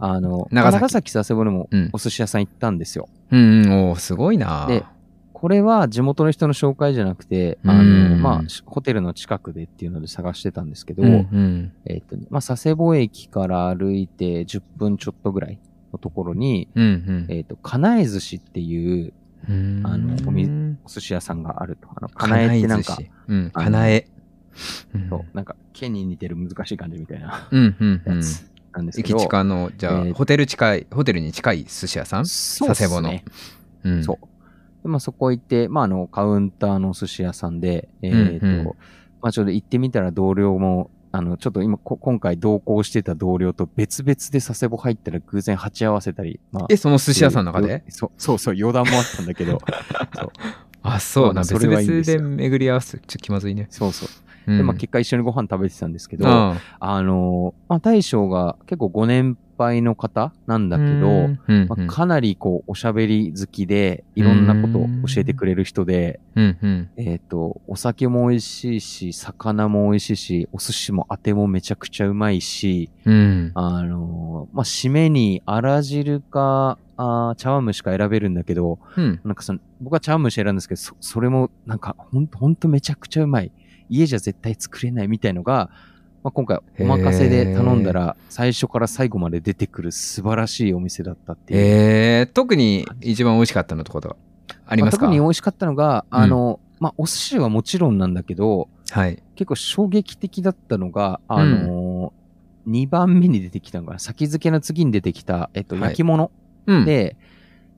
あの、長崎長崎佐世保でもうんお寿司屋さん行ったんですよ。うん、うん、おーすごいなでこれは地元の人の紹介じゃなくて、あの、うんまあ、ホテルの近くでっていうので探してたんですけど、うん、うん、えっとね、まあ、佐世保駅から歩いて10分ちょっとぐらいのところに、うん、うんえっと、かなえ寿司っていううん。あのお水お寿司屋さんがあると。あの、かなえってなんか、かなえ。うんそう、なんか、剣に似てる難しい感じみたいなうん、うん、うん。やつなんですけど。駅近の、じゃあ、えーホテル近い、ホテルに近い寿司屋さん？佐世保のうん。そう。で、まあそこ行って、まああの、カウンターのお寿司屋さんで、えっ、と、うんうんまあちょっと行ってみたら同僚も、あの、ちょっと今、こ今回同行してた同僚と別々で佐世保入ったら偶然鉢合わせたり、まあ。え、その寿司屋さんの中で？そうそうそう、余談もあったんだけど、そうあ、そうな。まあそ別々で巡り合わせ、ちょっと気まずいね。そうそう。うん。で、まあ結果一緒にご飯食べてたんですけど、ああの、まあ大将が結構ご年配の方なんだけど、うん。うんまあ、かなりこう、おしゃべり好きで、いろんなことを教えてくれる人で、うん。うんえっ、と、お酒も美味しいし、魚も美味しいし、お寿司もあてもめちゃくちゃうまいし、うん。あのーまあ、締めに、あら汁か、あー茶碗蒸しか選べるんだけど、うん。なんかその、僕は茶碗蒸し選んですけど、そそれも、なんか、ほんと、ほんとめちゃくちゃうまい。家じゃ絶対作れないみたいのが、まあ、今回お任せで頼んだら、最初から最後まで出てくる素晴らしいお店だったっていう。えー、特に一番美味しかったのってこと？はありますか？あ特に美味しかったのが、うんあの、まあ、お寿司はもちろんなんだけど、はい。結構衝撃的だったのが、あのー、2番目に出てきたのかな。先付けの次に出てきた、えっと、はい焼き物うん、で、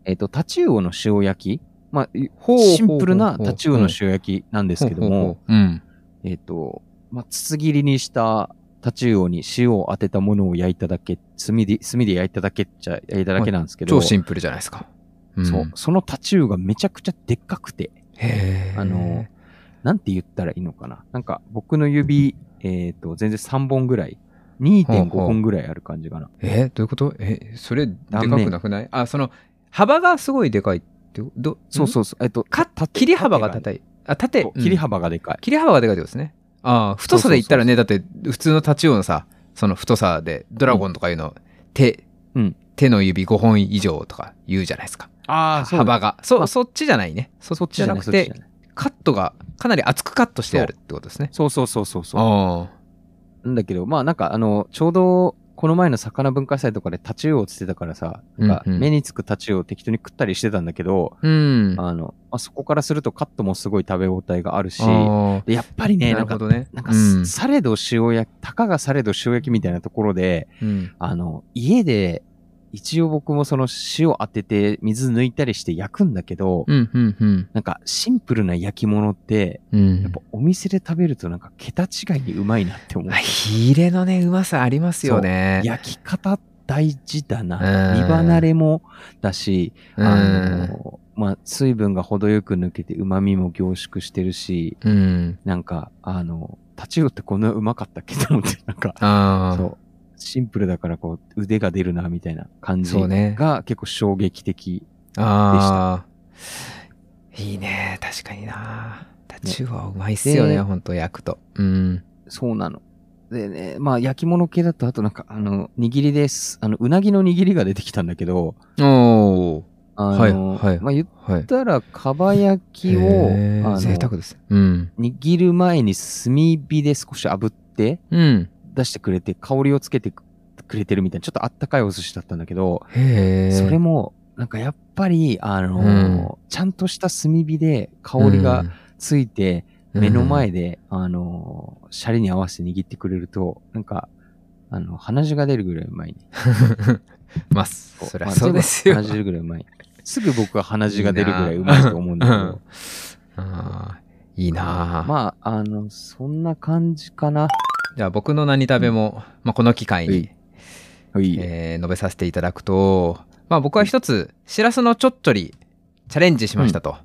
えっと、タチウオの塩焼き。まあ、シンプルなタチウオの塩焼きなんですけども、うん。えっと、まあ、筒切りにしたタチウオに塩を当てたものを焼いただけ、炭で、炭で焼いただけっちゃ焼いただけなんですけど、超シンプルじゃないですか。んそう、そのタチウオがめちゃくちゃでっかくて、へーあの、なんて言ったらいいのかな。なんか、僕の指、えっ、と、全然3本ぐらい、2.5ほうほう本ぐらいある感じかな。えどういうこと？え、それ、でかくなくない？あ、その、幅がすごいでかいってど、そうそうそう。えっと、かた切り幅が縦高い。あ、縦、そう切りうん幅がでかい。切り幅がでかいってことですね。ああ、太さで言ったらね、だって、普通のタチウオのさ、その太さで、ドラゴンとかいうの、手、うん手の指5本以上とか言うじゃないですか。あ幅が。そ、まあそっちじゃないね。そっちじゃなくてカットがかなり厚くカットしてあるってことですね。そうそうそうそうそう。あなんだけど、まあなんかあの、ちょうど、この前の魚文化祭とかでタチウオをつってたからさ、なんかうんうん目につくタチウオを適当に食ったりしてたんだけど、あ。うん。あの、まあ、そこからするとカットもすごい食べ応えがあるし、あでやっぱりね、ーななんか、るほどね。なんか、うんされど塩焼き、たかがされど塩焼きみたいなところで、うんあの、家で、一応僕もその塩当てて水抜いたりして焼くんだけど、うん、うん、うん。なんかシンプルな焼き物って、うんやっぱお店で食べるとなんか桁違いにうまいなって思うあ。火入れのね、うまさありますよね。焼き方大事だうな。ん身離れもだし、うんあの、まあ、水分が程よく抜けて旨味も凝縮してるし、うん。なんか、あの、タチウオってこんなうまかったっけと思って、なんか。そう。シンプルだからこう腕が出るなみたいな感じそうねが結構衝撃的。ああ。いいね。確かにな。タチウオはうまいっすよね、でほんと焼くと。うん。そうなの。でね、まあ焼き物系だとあとなんかあの、握りです。あの、うなぎの握りが出てきたんだけど、おー。あの、はいはいまあ言っはい。たら、かば焼きを、へーあの贅沢です。うん。握る前に炭火で少し炙ってうん。出してくれて、香りをつけてくれてるみたいな、ちょっとあったかいお寿司だったんだけど。それも、なんかやっぱり、あのーちゃんとした炭火で香りがついて、うん、目の前で、あのーシャリに合わせて握ってくれると、なんか、あの、鼻血が出るぐらいうまいね。まあ、そりゃそうですよ。鼻血出るぐらいうまい。すぐ僕は鼻血が出るぐらいうまいと思うんだけど。いいなあまあ、あの、そんな感じかな。じゃあ僕の何食べも、まあ、この機会に、はい。えー述べさせていただくと、まあ、僕は一つ、しらすのちょっちょりチャレンジしましたと。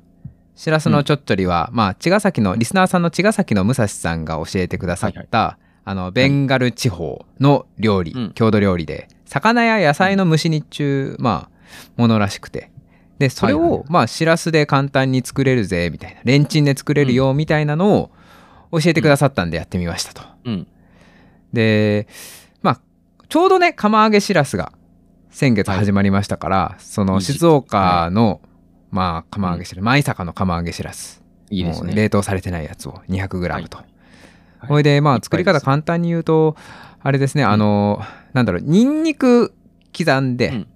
しらすのちょっちょりは、まあ、茅ヶ崎の、リスナーさんの茅ヶ崎の武蔵さんが教えてくださった、あの、ベンガル地方の料理、うん郷土料理で、魚や野菜の蒸し煮っちゅう、まあ、ものらしくて。で、それを、はいはいまあ、しらすで簡単に作れるぜ、みたいな。レンチンで作れるよ、みたいなのを教えてくださったんでやってみましたと。うん。でまあちょうどね釜揚げしらすが先月始まりましたから、そのいい時期静岡の、まあ釜揚げしらす、舞坂の釜揚げしらす。いいですね。冷凍されてないやつを 200g と、はい。ほいでまあ作り方簡単に言うとあれですね、あのなんだろうニンニク刻んで、うん。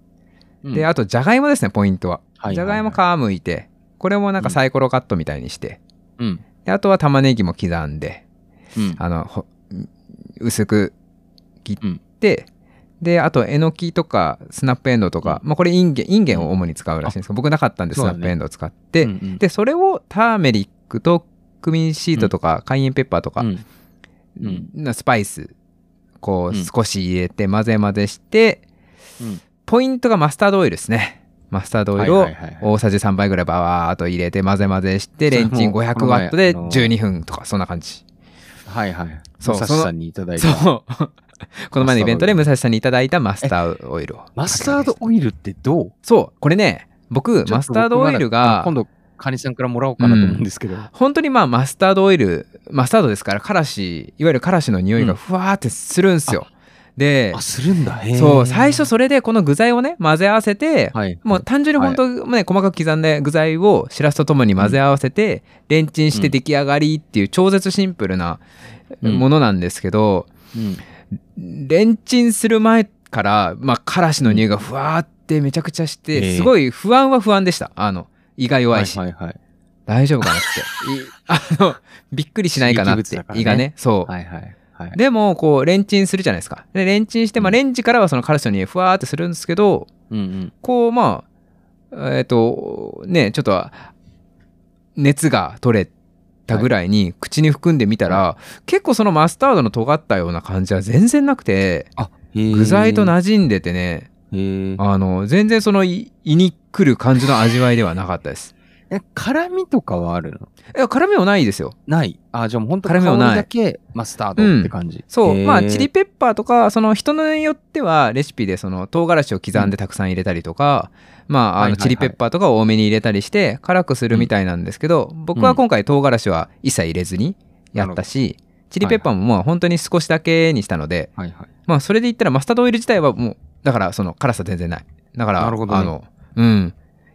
うん。であとじゃがいもですねポイントは。はいじゃがいも皮むいてこれもなんかサイコロカットみたいにして、うん。であとは玉ねぎも刻んで。うん。あのほ薄く切うんって、であとえのきとかスナップエンドウとか、まあ、これインゲンインゲンを主に使うらしいんですけど僕なかったんでスナップエンドウを使って、うんうん。でそれをターメリックとクミンシートとか、カイエンペッパーとか、スパイスこううん。少し入れて混ぜ混ぜして、うん。ポイントがマスタードオイルですね。マスタードオイルを大さじ3杯ぐらいバワーっと入れて混ぜ混ぜしてレンチン500それもこの前ワットであの12分とかそんな感じはいはい。そう武蔵さんにいただいた。そう。この前のイベントで武蔵さんにいただいたマスターオイルを。マスタードオイルってどう？そう、これね、僕、マスタードオイルが今、度、カニさんからもらおうかなと思うんですけど。本当にまあマスタードオイル、マスタードですから、からし、いわゆるからしの匂いがふわーってするんですよ。であ、、するんだ。そう、最初それでこの具材をね、混ぜ合わせて、はい。もう単純に本当ね、細かく刻んで具材をしらすとともに混ぜ合わせて、レンチンして出来上がりっていう超絶シンプルなうんものなんですけど、うんレンチンする前から、まあ、からしの匂いがふわーってめちゃくちゃして、ええすごい不安は不安でした。あの、胃が弱いし、はいはいはい。大丈夫かなって。いあの、びっくりしないかなって胃がね。そう。はいはいはい。でも、こう、レンチンするじゃないですか。で、レンチンして、まあ、うんレンジからはそのからしの匂いふわーってするんですけど、うんうん。こう、まあ、えっ、と、ね、ちょっと、熱が取れたぐらいに口に含んでみたら、結構そのマスタードの尖ったような感じは全然なくて、具材と馴染んでてね、あの、全然その胃胃に来る感じの味わいではなかったです。え、辛味とかはあるの？いや、辛みはないですよ。ない。あ、じゃあもう本当に辛みはない香りだけマスタードって感じ。そう、へーまあ、チリペッパーとか、その人によっては、レシピでその唐辛子を刻んでたくさん入れたりとか、まあ、あの、はいはいはいチリペッパーとかを多めに入れたりして、辛くするみたいなんですけど、僕は今回唐辛子は一切入れずにやったし、チリペッパーもまあ本当に少しだけにしたので、はいはい。まあ、それで言ったらマスタードオイル自体はもう、だからその辛さ全然ない。だから、なるほどねあの、うん。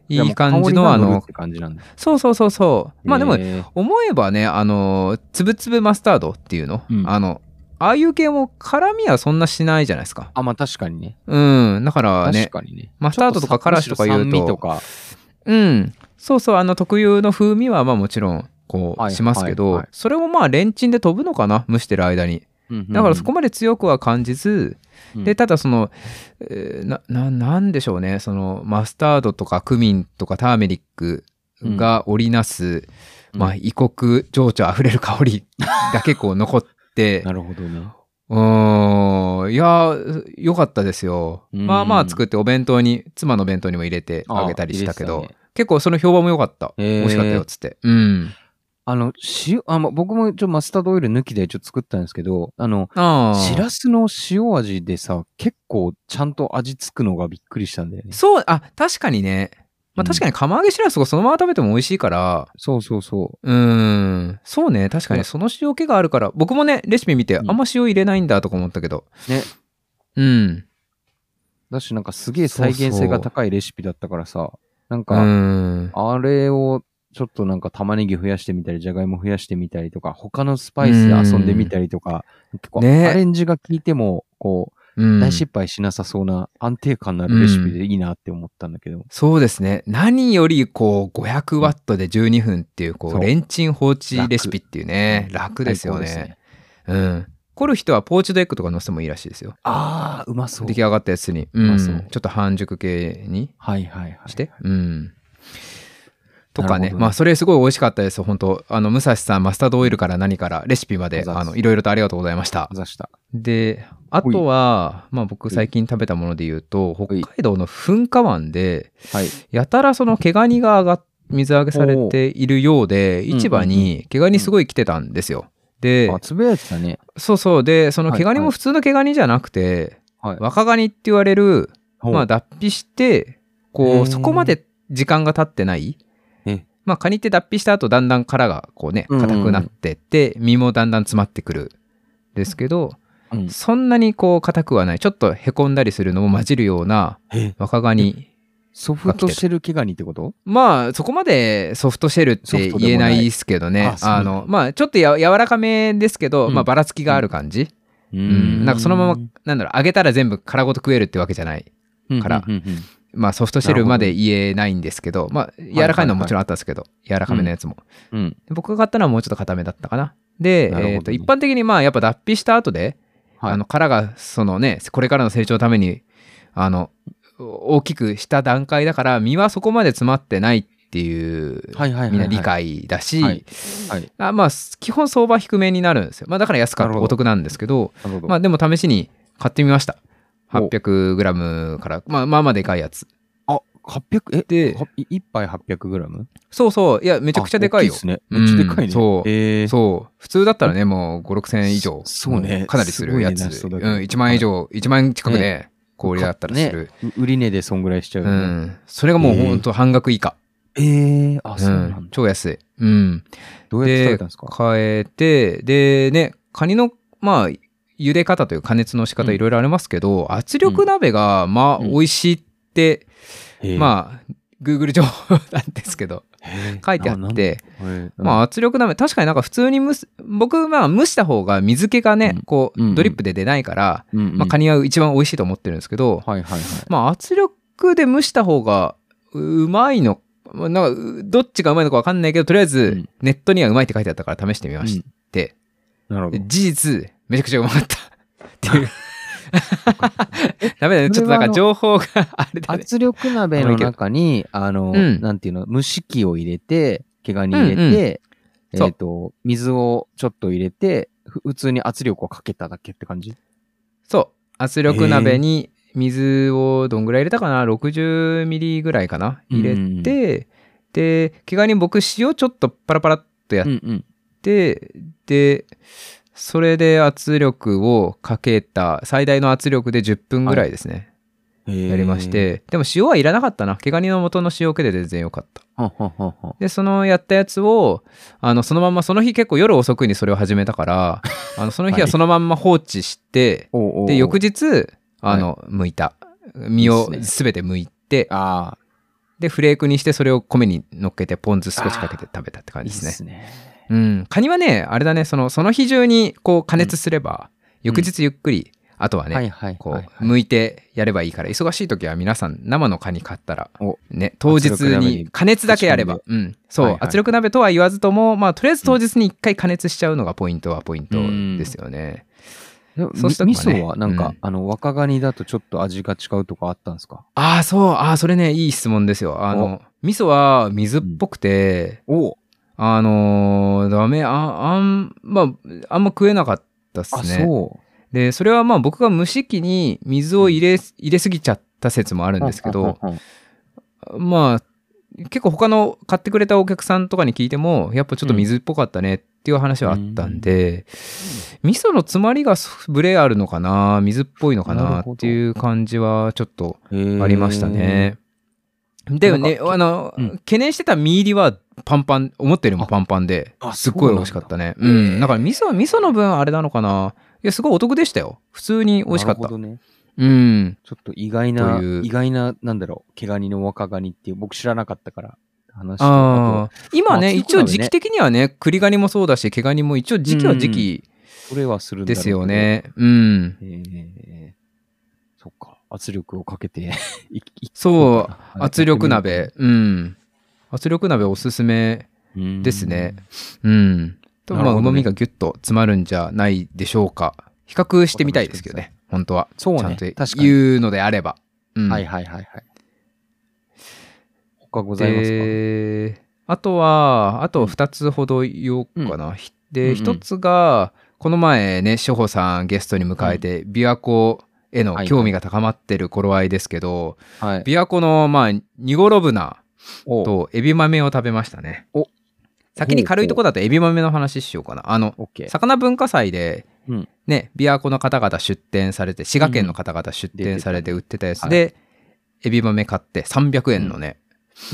いい感じの、あの。そうそうそうそう。まあでも、思えばね、あの、つぶつぶマスタードっていうの、うんあの、ああいう系も辛みはそんなしないじゃないですか。あ、まあ確かにね。うん。だからね確、かにね。マスタードとか辛子とか言うととか。うん。そうそう、あの特有の風味はまあもちろん、こう、はいしますけど、それもまあレンチンで飛ぶのかな？蒸してる間に。だからそこまで強くは感じず、うんで、ただその、えーな、な、なんでしょうね、その、マスタードとかクミンとかターメリックが織りなす、うんまあ、異国情緒あふれる香りが結構残って、なるほどね。うーん、いや、良かったですよ。うんまあまあ作ってお弁当に、妻の弁当にも入れてあげたりしたけど、結構その評判も良かった。美味しかったよ、っつって。うん。あの、塩、あ、まあ、僕もちょマスタードオイル抜きでちょっと作ったんですけど、あの。しらすの塩味でさ、結構ちゃんと味つくのがびっくりしたんだよね。そう、あ、確かにね。まあうん確かに釜揚げしらすをそのまま食べても美味しいから、そうそうそうーん。そうね。確かにその塩気があるから、僕もね、レシピ見て、あうんんま塩入れないんだとか思ったけど。う。ね。うん。だしなんかすげえ再現性が高いレシピだったからさ、なんうか、ん。あれをちょっとなんか玉ねぎ増やしてみたり、じゃがいも増やしてみたりとか、他のスパイスで遊んでみたりとか、結構ねアレンジが効いても、こう、うん大失敗しなさそうな安定感のあるレシピでいいなって思ったんだけど。そうですね。何よりこう500ワットで12分っていうこそううレンチン放置レシピっていうね、楽ですよね。うん。凝る人はポーチドエッグとか乗せてもいいらしいですよ。ああ、うまそう。出来上がったやつに。うん。まそうちょっと半熟系にはいはいはい。して。うん。とかね。ねまあ、それすごい美味しかったです。本当あの、武蔵さん、マスタードオイルから何から、レシピまで、あの、いろいろとありがとうございました。ざした。で、あとは、まあ僕最近食べたもので言うと、北海道の噴火湾で、はい。やたらその毛ガニが上がっ水揚げされているようで、市場に毛ガニすごい来てたんですよ。であ、、つぶやいてたね。そうそう。で、その毛ガニも普通の毛ガニじゃなくて、はい。若ガニって言われる、まあ脱皮して、へこーう、そこまで時間が経ってないえ。まあカニって脱皮した後だんだん殻がこうね、うんうんうん硬くなってって、身もだんだん詰まってくる。ですけど、うんそんなにこう硬くはない。ちょっとへこんだりするのも混じるようなえ、若ガニ。ソフトシェル毛ガニってこと？まあ、そこまでソフトシェルって言えないですけどね。ああの、まあ、ちょっとや柔らかめですけど、うんまあ、ばらつきがある感じ。ううん。なんかそのまま、なんだろう、揚げたら全部殻ごと食えるってわけじゃない。まからうんうんうんまあ、ソフトシェルまで言えないんですけど、まあ、柔らかいのはもちろんあったんですけど、柔らかめのやつも。うん。で僕が買ったのはもうちょっと硬めだったかな。で、ねえーと一般的にまあやっぱ脱皮した後で、はいあの殻がそのねこれからの成長のためにあの大きくした段階だから身はそこまで詰まってないっていう、はいはいみんな理解だし、はいはい。あまあ基本相場低めになるんですよ、まあ、だから安かっなるほどたお得なんですけど。まあでも試しに買ってみましたお 800g から、まあ、まあまあでかいやつあ、800、えでは1杯 800g? そうそういやめちゃくちゃでかいよあ大きですね。めっちゃでかいね。うんそうえーそう。普通だったらね、もう5、6千円以上。そうねもかなりするやつ。すごい値段しそううん、だけど1万円以上、1万円近くで、氷だったらすねる。う売り値でそんぐらいしちゃうね。ん。それがもうほんと半額以下。えー、あ、そうなんだうん。。超安い。うん。どうやって食べでたんですか、変えて、でね、カニの、まあ、茹で方というか加熱の仕方うん。いろいろありますけど、圧力鍋が、まあ、うん。美味しいって、え。ーまあ、Google 情報なんですけど、書いてあって、えーまあ圧力鍋、確かになんか普通に蒸す、僕、まあ蒸した方が水気がね、うん。こうドリップで出ないから、まあカニは一番美味しいと思ってるんですけど。まあ圧力で蒸した方がううまいの、まあなんかうどっちがうまいのか分かんないけど、とりあえうずん。ネットにはうまいって書いてあったから試してみまして。事実、めちゃくちゃうまかったっていう。ダメだね。ちょっとなんか情報があれだね。圧力鍋の中に、あの、うんなんていうの、蒸し器を入れて、毛ガニ入れて、うんうんえっ、と、水をちょっと入れて、ふ普通に圧力をかけただけって感じ？そう。圧力鍋に水をどんぐらい入れたかな ?60 ミリぐらいかな？入れて、で、毛ガニ僕塩ちょっとパラパラっとやっうんうん。て、で、それで圧力をかけた、最大の圧力で10分ぐらいですね。やりまし。て、でも塩はいらなかったな。毛ガニの元の塩気で全然よかった。ははははで、そのやったやつを、あの、そのまんま、その日結構夜遅くにそれを始めたから、あの、その日はそのまんま放置して、おうおうで、翌日、あの、剥いた。身をいいっすすべて剥いて、あで、フレークにして、それを米に乗っけて、ポン酢少しかけて食べたって感じですね。っすね。うん。カニはね、あれだね、その、その日中に、こう、加熱すれば、翌日ゆっくり、あとはね、はいはいこ、はいうはい。剥いてやればいいから、忙しい時は皆さん、生のカニ買ったらお、ね、当日にに。加熱だけやれば、うん。そう、はいはい圧力鍋とは言わずとも、まあ、とりあえず当日に一回加熱しちゃうのがポイントはポイントうん。ですよね。でもそうしとみけばね。味噌はなんか、うん。あの、若ガニだとちょっと味が違うとかあったんですか？ああ、そう、ああ、それね、いい質問ですよ。あの、味噌は水っぽくて、おあのーダメ、あ、あん、まあ、あんま食えなかったっすあ、ね。そで、それはまあ僕が蒸し器に水を入れ、入れすぎちゃった説もあるうんですけど、まあ、結構他の買ってくれたお客さんとかに聞いても、やっぱちょっと水っぽかったねっていう話はあったんで、味噌の詰まりがブレあるのかな、水っぽいのかなっていう感じはちょっとありましたね。でもね、あの、うん懸念してた身入りはパンパン、思ったよりもパンパンであ、すっごい美味しかったね。うん。だから味噌、味噌の分あれなのかな。いや、すごいお得でしたよ。普通に美味しかった。なるほどね。うん。ちょっと意外な、意外な、なんだろう、毛ガニの若ガニっていう、僕知らなかったから、話ああ。今ね、まあ一応時期的にはね、栗ガニもそうだし、毛ガニも一応時期は時期それはするんですよ。ね。うん。へそっか。圧力をかけて い、いそう、はい圧力鍋。うん。圧力鍋おすすめうんですね。うん。と、まあ、なるほどね旨味がギュッと詰まるんじゃないでしょうか。比較してみたいですけどね、本当は。そうねちゃんと確かに言うのであれば。うんはいはいはいはい。他ございますか？で、あとは、あと2つほど言おうかな。うんうん1つが、この前ね、志保さんゲストに迎えて、琵琶湖への興味が高まってる頃合いですけど、はい。琵琶湖の、まあ、ニゴロブナおとエビ豆を食べましたね。お先に軽いとこだとエビ豆の話しようかな。あの。魚文化祭で、うんね、琵琶湖の方々出店されて、滋賀県の方々出店されて売ってたやつで、エビ豆買って300円のね、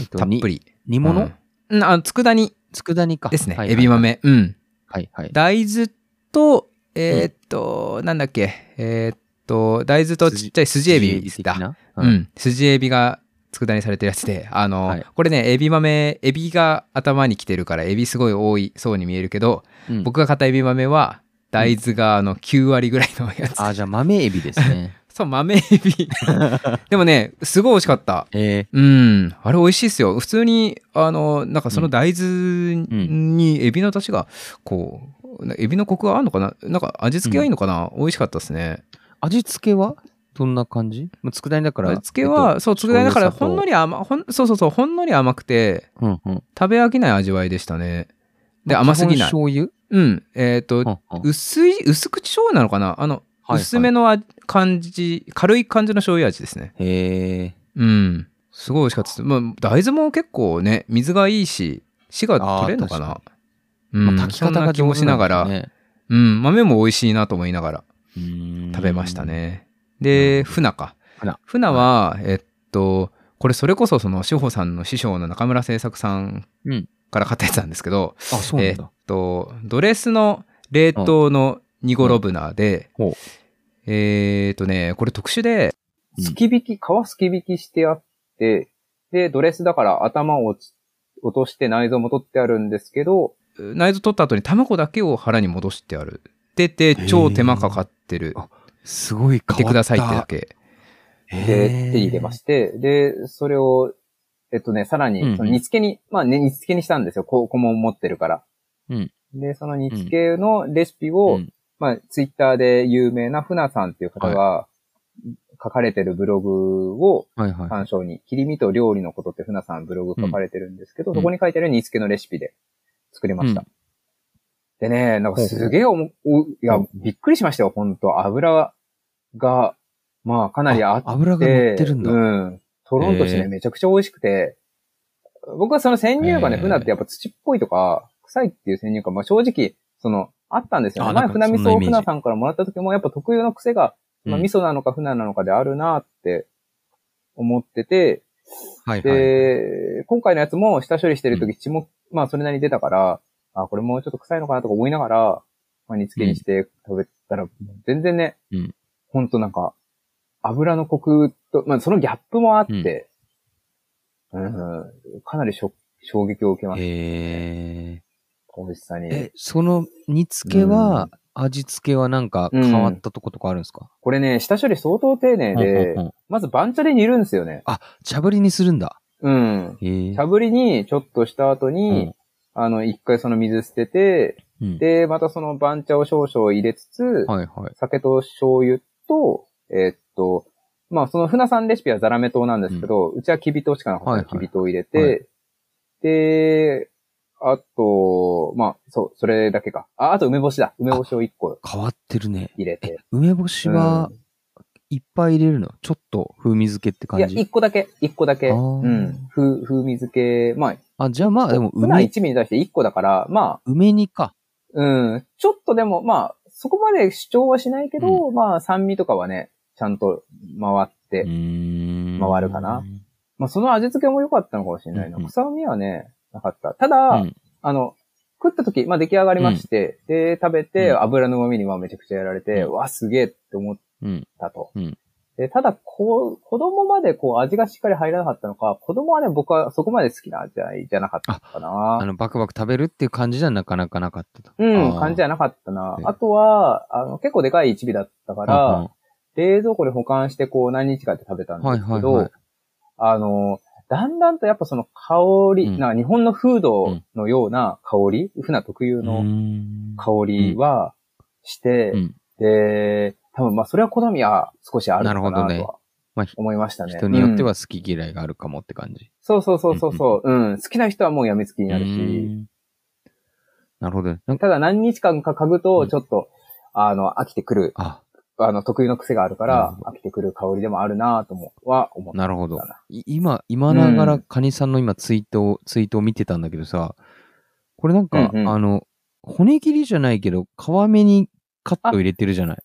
えっとたっぷり。煮物？うんうん、あ、佃煮佃煮か。ですね、はいはいエビ。豆。うん。はいはい。大豆と、えーっと、なんだっけ、えーっと、大豆とちっちゃい筋エビだ。う。ん、筋エビが佃煮されてるやつで、あの、はいこれね、エビ豆、エビが頭に来てるから、エビすごい多いそうに見えるけど、うん僕が買ったエビ豆は、大豆があの9割ぐらいのやつ。あ、じゃあ豆エビですね。そう、豆エビ。でもね、すごい美味しかった。えうん、あれ美味しいっすよ。普通に、あの、なんかその大豆にエビの出汁が、こう、なエビのコクがあるのかな？なんか味付けがいいのかな、美味しかったですね。ー味付けは？どんな感じ？まあ佃煮だから。味付けは、そう、佃煮だからほんのり。り甘、ほん、そうそうそう、ほんのり甘くて、うんうん。食べ飽きない味わいでしたね。で、まあ甘すぎない醤油？うん。えっ、と、うんうん薄い、薄口醤油なのかな？あの、はいはい薄めの味感じ、軽い感じの醤油味ですね。へえ。うん。すごい美味しかったです。まあ、大豆も結構ね、水がいいし、死が取れるのかな？うん、まあ炊き方が気もしながら、うん、豆も美味しいなと思いながら食べました。ね。で、船か。船船は、えっと、これそれこそその志保さんの師匠の中村製作さんうんから買ったやつなんですけど、あ、そうなえっ。と、ドレスの冷凍のニゴロブナで、ほうえっとね、これ特殊で、うんすき引き、皮すき引きしてあって、で、ドレスだから頭を落として内臓も取ってあるんですけど、内臓取った後に卵だけを腹に戻してある。でて、超手間かかってる。あすごい変わってくださいってだけ。で、手に入れまして、で、それを、えっとね、さらうんうんに、その煮付けに、まあね、煮付けにしたんですよ。こう、顧問持ってるから。うんで、その煮付けのレシピを、うんまあ、ツイッターで有名な船さんっていう方が、書かれてるブログをはいはい。参照に、切り身と料理のことって船さんブログ書かれてるんですけど、うんそこに書いてある煮付けのレシピで作りました。うんでね、なんかすげえおも、おいや、びっくりしましたよ、本当油が、まあかなりあって、あ油が乗ってるんだ。うん。トロンとしてね、めちゃくちゃ美味しくて、僕はその先入観でへえ船ってやっぱ土っぽいとか、臭いっていう先入観、まあ正直、その、あったんですよ前船味噌を船さんからもらった時もやっぱ特有の癖が、まあうん。味噌なのか船なのかであるなって思ってて、はいはい。で、今回のやつも下処理してるとき血も、まあそれなりに出たから、あ、これもうちょっと臭いのかなとか思いながら、まあ煮付けにして食べたら、全然ね、うんほんとなんか、油のコクと、まあそのギャップもあって、うん、かなり衝撃を受けました。へえ。美味しさに。え、その煮付けは、味付けはなんか変わったとことかあるんですか？これね、下処理相当丁寧でうんうんうん、まず番茶で煮るんですよね。あ、茶ぶりにするんだ。うん。茶ぶりにちょっとした後に、うんあの、一回その水捨てて、うんで、またその番茶を少々入れつつ、はいはい。酒と醤油と、えーっと、まあその船さんレシピはザラメ糖なんですけど、うちはきび糖しかなかったはいはいのできび糖を入れて、はいで、あと、まあ、そう、それだけか。あ、あと梅干しだ。梅干しを一個変わってるね。入れて。梅干しは、いっぱい入れるの？ちょっと風味付けっていや、感じ一個だけ、一個だけ。あうーん。風、風味付け、まあ、あ、じゃあまあでも船梅、一味に対して一個だから、ま梅煮か。あ、うん。ちょっとでも、まあ、そこまで主張はしないけど、まあ、酸味とかはね、ちゃんと回って、回回るかな。まあ、その味付けも良かったのかもしれないな。うんうん。臭みはね、なかった。ただ、うん。あの、食った時、まあ出来上がりまして、で、食べて、うん。油の旨味にはめちゃくちゃやられて、うん。わ、すげえって思っうん。たと。うんで、ただ、こう、子供までこう味がしっかり入らなかったのか、子供はね、僕はそこまで好きな味じゃなかったかな。あの、バクバク食べるっていう感じじゃなかなかなかったと。うん、感じじゃなかったな。うんあとは、あの、結構でかい一尾だったから、冷蔵庫で保管してこう何日かって食べたんですけど、はいはいはいあの、だんだんとやっぱその香り、うんな日本の風土のような香り、船特有うのん香りはして、うんで、多分まあそれは好みは少しあるのかななるほどね。まあ思いましたね。人によってうんは好き嫌いがあるかもって感じ。そうそうそうそうそう、うん、好きな人はもうやみつきになるうし、ん。なるほどただ何日間か嗅ぐうとん。ちょっと、あの、飽きてくる、あ、あの、得意の癖があるからほ、飽きてくる香りでもあるなとも、は思ったな。なるほど。い今、今ながらカニさんの今ツイートを、ツイートを見てたんだけどさ、これなんか、うんうん。あの、骨切りじゃないけど、皮目にカット入れてるじゃない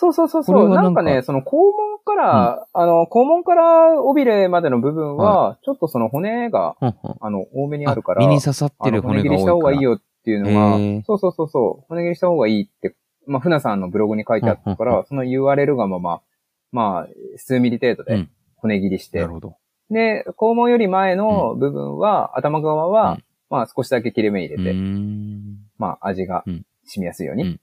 そうそうそうそう。はなんんかね、その肛門から、あの、肛門から尾びれまでの部分は、ちょっとその骨が、ほんあの、多めにあるから、身に刺さってる骨骨が多いから。切りした方がいいよっていうのがそうそうそうそう、骨切りした方がいいって、まあ、船さんのブログに書いてあったかうんうん。ら、その URL がまあまあ、まあ、数ミリ程度でうん。骨切りして。なる、ほど。で、肛門より前の部分は、頭側は、うん。まあ少しだけ切れ目入れて、まあ味がうん。染みやすいように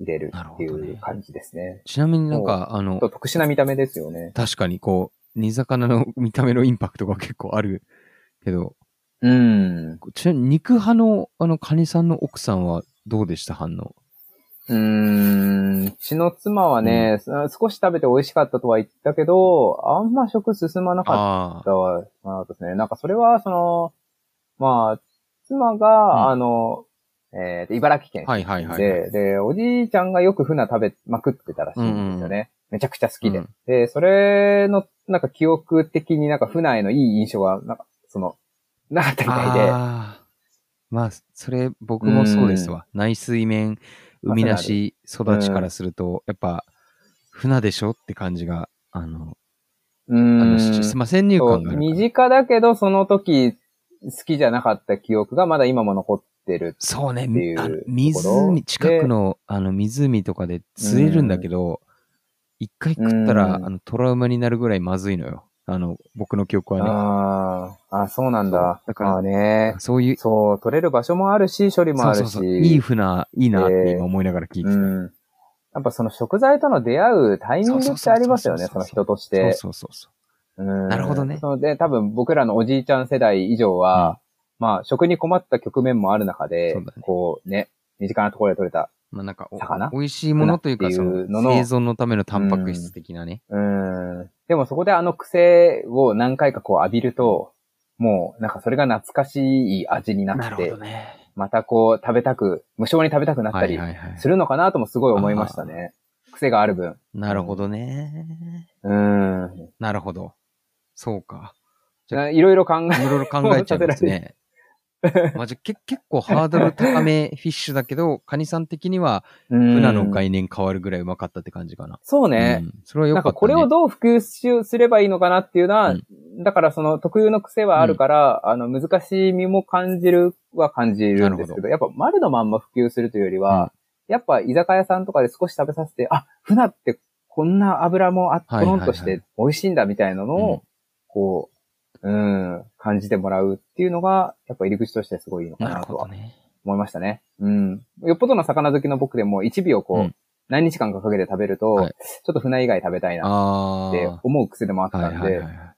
うん入れるっていう感じですね。ちなみになんか、あの特殊な見た目ですよね。確かにこう、煮魚の見た目のインパクトが結構あるけど、うん。ちなみに肉派の、あの、カニさんの奥さんはどうでした？反応。うーん。うちの妻はね、少し食べて美味しかったとは言ったけど、あんま食進まなかあったわ、なですね。なんかそれは、その、まあ、妻が、うんあの、えーと茨城県あ。はいはいはい。で、で、おじいちゃんがよく船食べまくってたらしいんですよね。めちゃくちゃ好きで。うんで、それの、なんか記憶的になんか船へのいい印象が、なんか、その、なかったみたいで。ああ。まあ、それ僕もそうですわ。内水面、海なし育ちからすると、やっぱ、船でしょって感じが、あの、うん。しまあ、先入そう観が。身近だけど、その時、好きじゃなかった記憶がまだ今も残ってる。そうね、湖、近くの、あの、湖とかで釣れるんだけど、一回食ったら、うんあの、トラウマになるぐらいまずいのよ。あの、僕の記憶はね。ああ、あそうなんだ。だからね。そういう、そう、取れる場所もあるし、処理もあるし。そうそう。いい船、いいなって今思いながら聞いてた。うん。やっぱその食材との出会うタイミングってありますよね、その人としそうて。そうそうそう。うんなるほどねで、多分僕らのおじいちゃん世代以上は、まあ、食に困った局面もある中で、そうだねこうね、身近なところで取れた。まあなんかお、魚？美味しいものというか、そいうののの生存のためのタンパク質的なね。うん。でもそこであの癖を何回かこう浴びると、もうなんかそれが懐かしい味になって、ね。またこう食べたく、無償に食べたくなったりはいはいはい。するのかなともすごい思いましたね。癖がある分。なるほどね。うん。なるほど。そうか。じゃあいろいろ考え、いろいろ考えちゃいますね。まあ、じゃ結構ハードル高めフィッシュだけど、カニさん的にはうん。船の概念変わるぐらいうまかったって感じかな。そうね。うん。それはよかった、ね。なんかこれをどう普及すればいいのかなっていうのは、うん。だからその特有の癖はあるから、あの難しみも感じるは感じるんですけど、やっぱ丸のまんま普及するというよりは、やっぱ居酒屋さんとかで少し食べさせて、あ、船ってこんな油もあ、とろんとして美味しいんだみたいなのを、うん。こう、うん、感じてもらうっていうのが、やっぱ入り口としてすごいいいのかなとは。思いましたね。うん。よっぽどの魚好きの僕でも1尾をこう、うん何日間かかけて食べると、はいちょっと船以外食べたいなあってあ。思う癖でもあったんで、はいはいはいはい。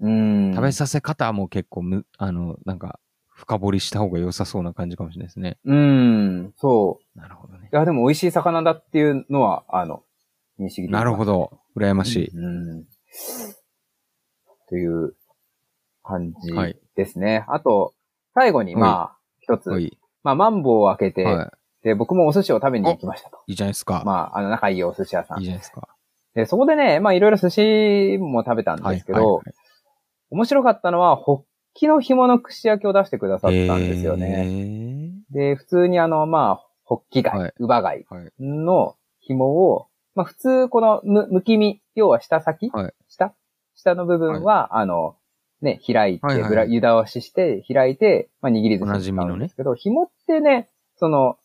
うん。食べさせ方も結構む、あの、なんか、深掘りした方が良さそうな感じかもしれないですね。うん、そう。なるほどねい。や、でも美味しい魚だっていうのは、あの、認識なるほ。ど。羨ましい。うん。という感じはいですね。あと、最後に、はいまあ、一つ、はい。まあ、マンボウを開けて、はで、僕もお寿司を食べに行きましたと。い。いいじゃないですか。まあ、あの、仲いいお寿司屋さんいい。じゃないですか。で、そこでね、まあ、いろいろ寿司も食べたんはい。ですけど、はい面白かったのは、ホッキの紐の串焼きを出してくださったんですよね。ね。で、普通にあの、まあ、ホッキ貝、はいウバ貝はい。の紐を、まあ普通このむ、むき身、要は下先、はい下下の部分は、あの、ね、開いて、はいはいぶら湯倒しして、開いて、まあ握り寿司に使うんですけど、紐ってね、その、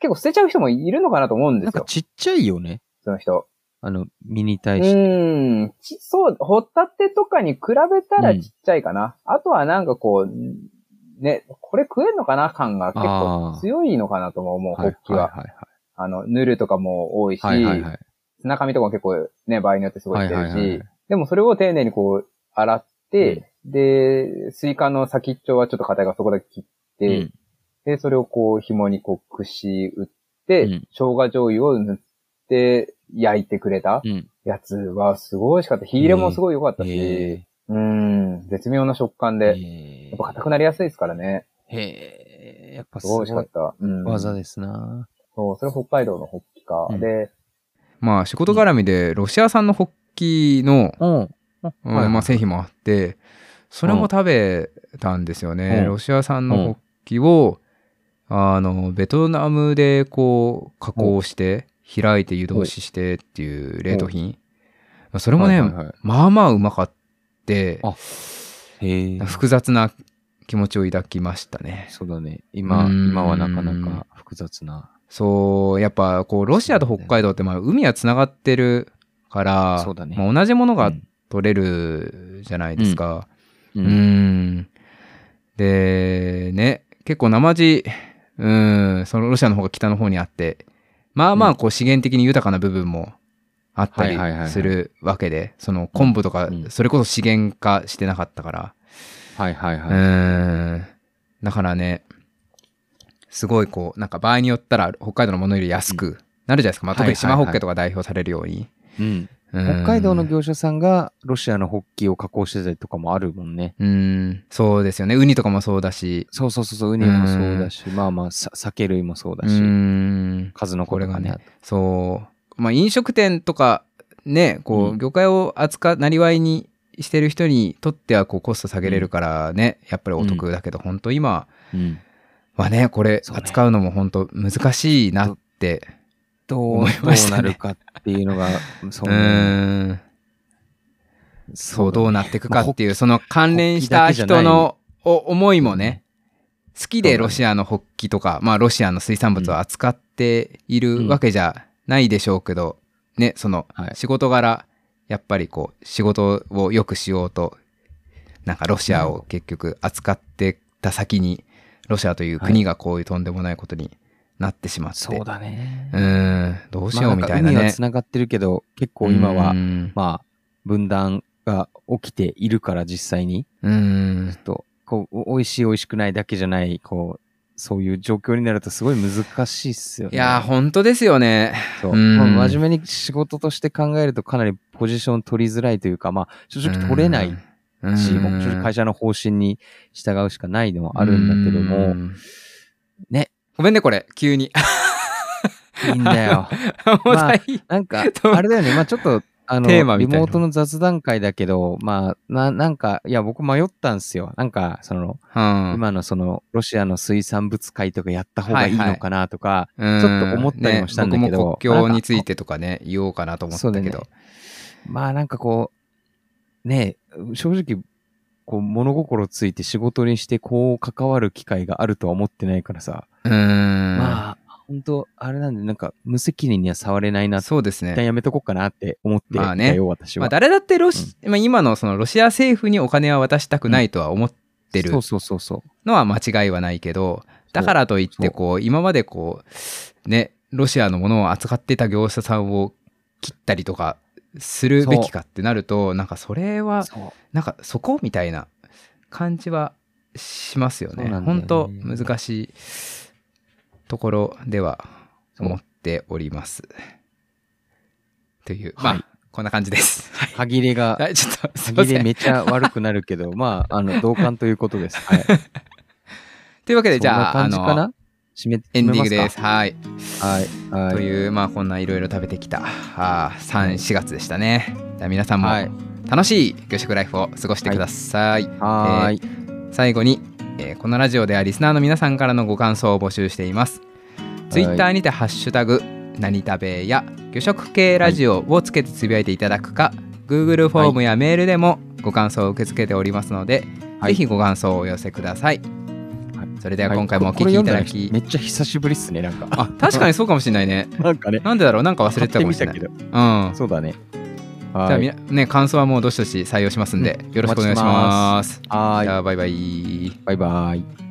結構捨てちゃう人もいるのかなと思うんでなんかすよ、ちっちゃいよね。その人。あの、身にう対して。ーん、ちそう、ホタテとかに比べたらうんちっちゃいかな。あとはなんかこう、ね、これ食えんのかな？感が結構強いのかなとも思う、ホッキは。はいはいあの、ヌルとかも多いし、はいはいはい。砂紙とかも結構ね、場合によってすごい出てるし、はいはいはいでもそれを丁寧にこう、洗って、で、水管の先っちょはちょっと硬いからそこだけ切って、うんで、それをこう、紐にこう、串打って、うん生姜醤油を塗って焼いてくれたうん。やつはすごい美味しかった。火入れもすごい良かったし、へうん、絶妙な食感え。で、へやっぱ硬くなりやすいですからね。え。やっぱすごいすごい美味しかった。うん。技ですな。そう、それ北海道のホッキか。うんで、まあ仕事絡みでロシア産のホッキの、うん。うんまあ、製品もあってそれも食べたんですよね、うん。ロシア産のホッキを、あのベトナムでこう加工して開いて湯通ししてっていう冷凍品。それもね、はいはいはい。まあまあうまかって。複雑な気持ちを抱きましたね。そうだね。今、うん。今はなかなか複雑な。そうやっぱこうロシアと北海道ってまあ海はつながってるからね。まあ、同じものがうん。取れるじゃないですか、うう。ん。で、ね、結構生地、うん、そのロシアの方が北の方にあって、まあまあこう資源的に豊かな部分もあったりはいはいはいはいするわけで、その昆布とかうん、それこそ資源化してなかったから、はいはいうん。はい。だからね、すごいこう、なんか場合によったら北海道のものより安くなるじゃないですか。まあ特に島ホッケとか代表されるように。うん。うん北海道の業者さんがロシアのホッキを加工してたりとかもあるもんね。うん、そうですよね。ウニとかもそうだし、そうそうそうそう、ウニもそうだし、まあまあ、さ酒類もそうだうし、ん。数のこれが。そう。まあ飲食店とかね、こうう、魚介を扱う、なりわいにしてる人にとってはこうコスト下げれるからね、やっぱりお得だけど、本当今うん。はね、これ扱うのも本当難しいなって。どう、思いどうなるかっていうのが、そううね。ーん。そう、どうなっていくかっていう、その関連した人のお思いもね、好きでロシアのホッキとか、まあロシアの水産物を扱っているわけじゃないでしょうけど、ね、そのはい仕事柄、やっぱりこう、仕事を良くしようと、なんかロシアを結局扱ってた先に、ロシアという国がこういうとんでもないことになってしまって、そうだね。うーん、どうしようみたいなねまあんか海は。繋がってるけど、結構今はう、んまあ、分断が起きているから実際に、うーんちょっと、こう、お美味しい美味しくないだけじゃない、こう、そういう状況になるとすごい難しいっすよね。いやー、本当ですよね。そう。うんまあ真面目に仕事として考えるとかなりポジション取りづらいというか、まあ、正直取れないうんし、もう会社の方針に従うしかないのはあるんだけどうも、んね。ごめんね、これ、急に。いいんだよ。もう大なんか あれだよね。まあちょっと、あの、リモートの雑談会だけど、まあ、な、なんか、いや、僕迷ったんですよ。なんか、その、うん今のその、ロシアの水産物会とかやった方がいいのかなとか、うんちょっと思ったりもしたんだけどね僕も国境についてとかね、言おうかなと思ったけど。まあなんかこう、ねえ、正直、こう、物心ついて仕事にしてこう関わる機会があるとは思ってないからさ、うーん。まあ、本当あれなんで、なんか無責任には触れないなそうです一旦ね。やめとこうかなって思ってまあねたよ、私は。まあ、誰だってロシ、まあ、今のそのロシア政府にお金は渡したくないとは思ってるそうそうそうそう。のは間違いはないけど、だからといって、こう、今までこう、ね、ロシアのものを扱ってた業者さんを切ったりとかするべきかってなると、なんかそれは。なんかそこみたいな感じはしますよね。よ本ね当難しいところでは思っております。という、はいまあ、こんな感じです。はい歯切れが、はい、ちょっと。歯切れめっちゃ悪くなるけど、まあ、あの、同感ということです。はい。というわけで、じゃあ、あのな？締め、エンディングで。ますかはい。はい。はい。という、まあ、こんないろいろ食べてきた、あー3、4月でしたね。じゃあ皆さんもはい。楽しい魚食ライフを過ごしてください。はーい。最後に、えーこのラジオではリスナーの皆さんからのご感想を募集しています。ツイッターにてハッシュタグ何食べや魚食系ラジオをつけてつぶやいていただくか、Google フォームやメールでもご感想を受け付けておりますので、はいぜひご感想をお寄せください。はいそれでは今回もお聞きいただき、めっちゃ久しぶりっすね、なんか。あ確かにそうかもしれないね。なんかね。なんでだろう？なんか忘れてたかもしれない。うんど。。そうだね。じゃあはい。みなね感想はもうどしどし採用しますんで、よろしくお願いします。は。じゃあバイバイ。バイバイ。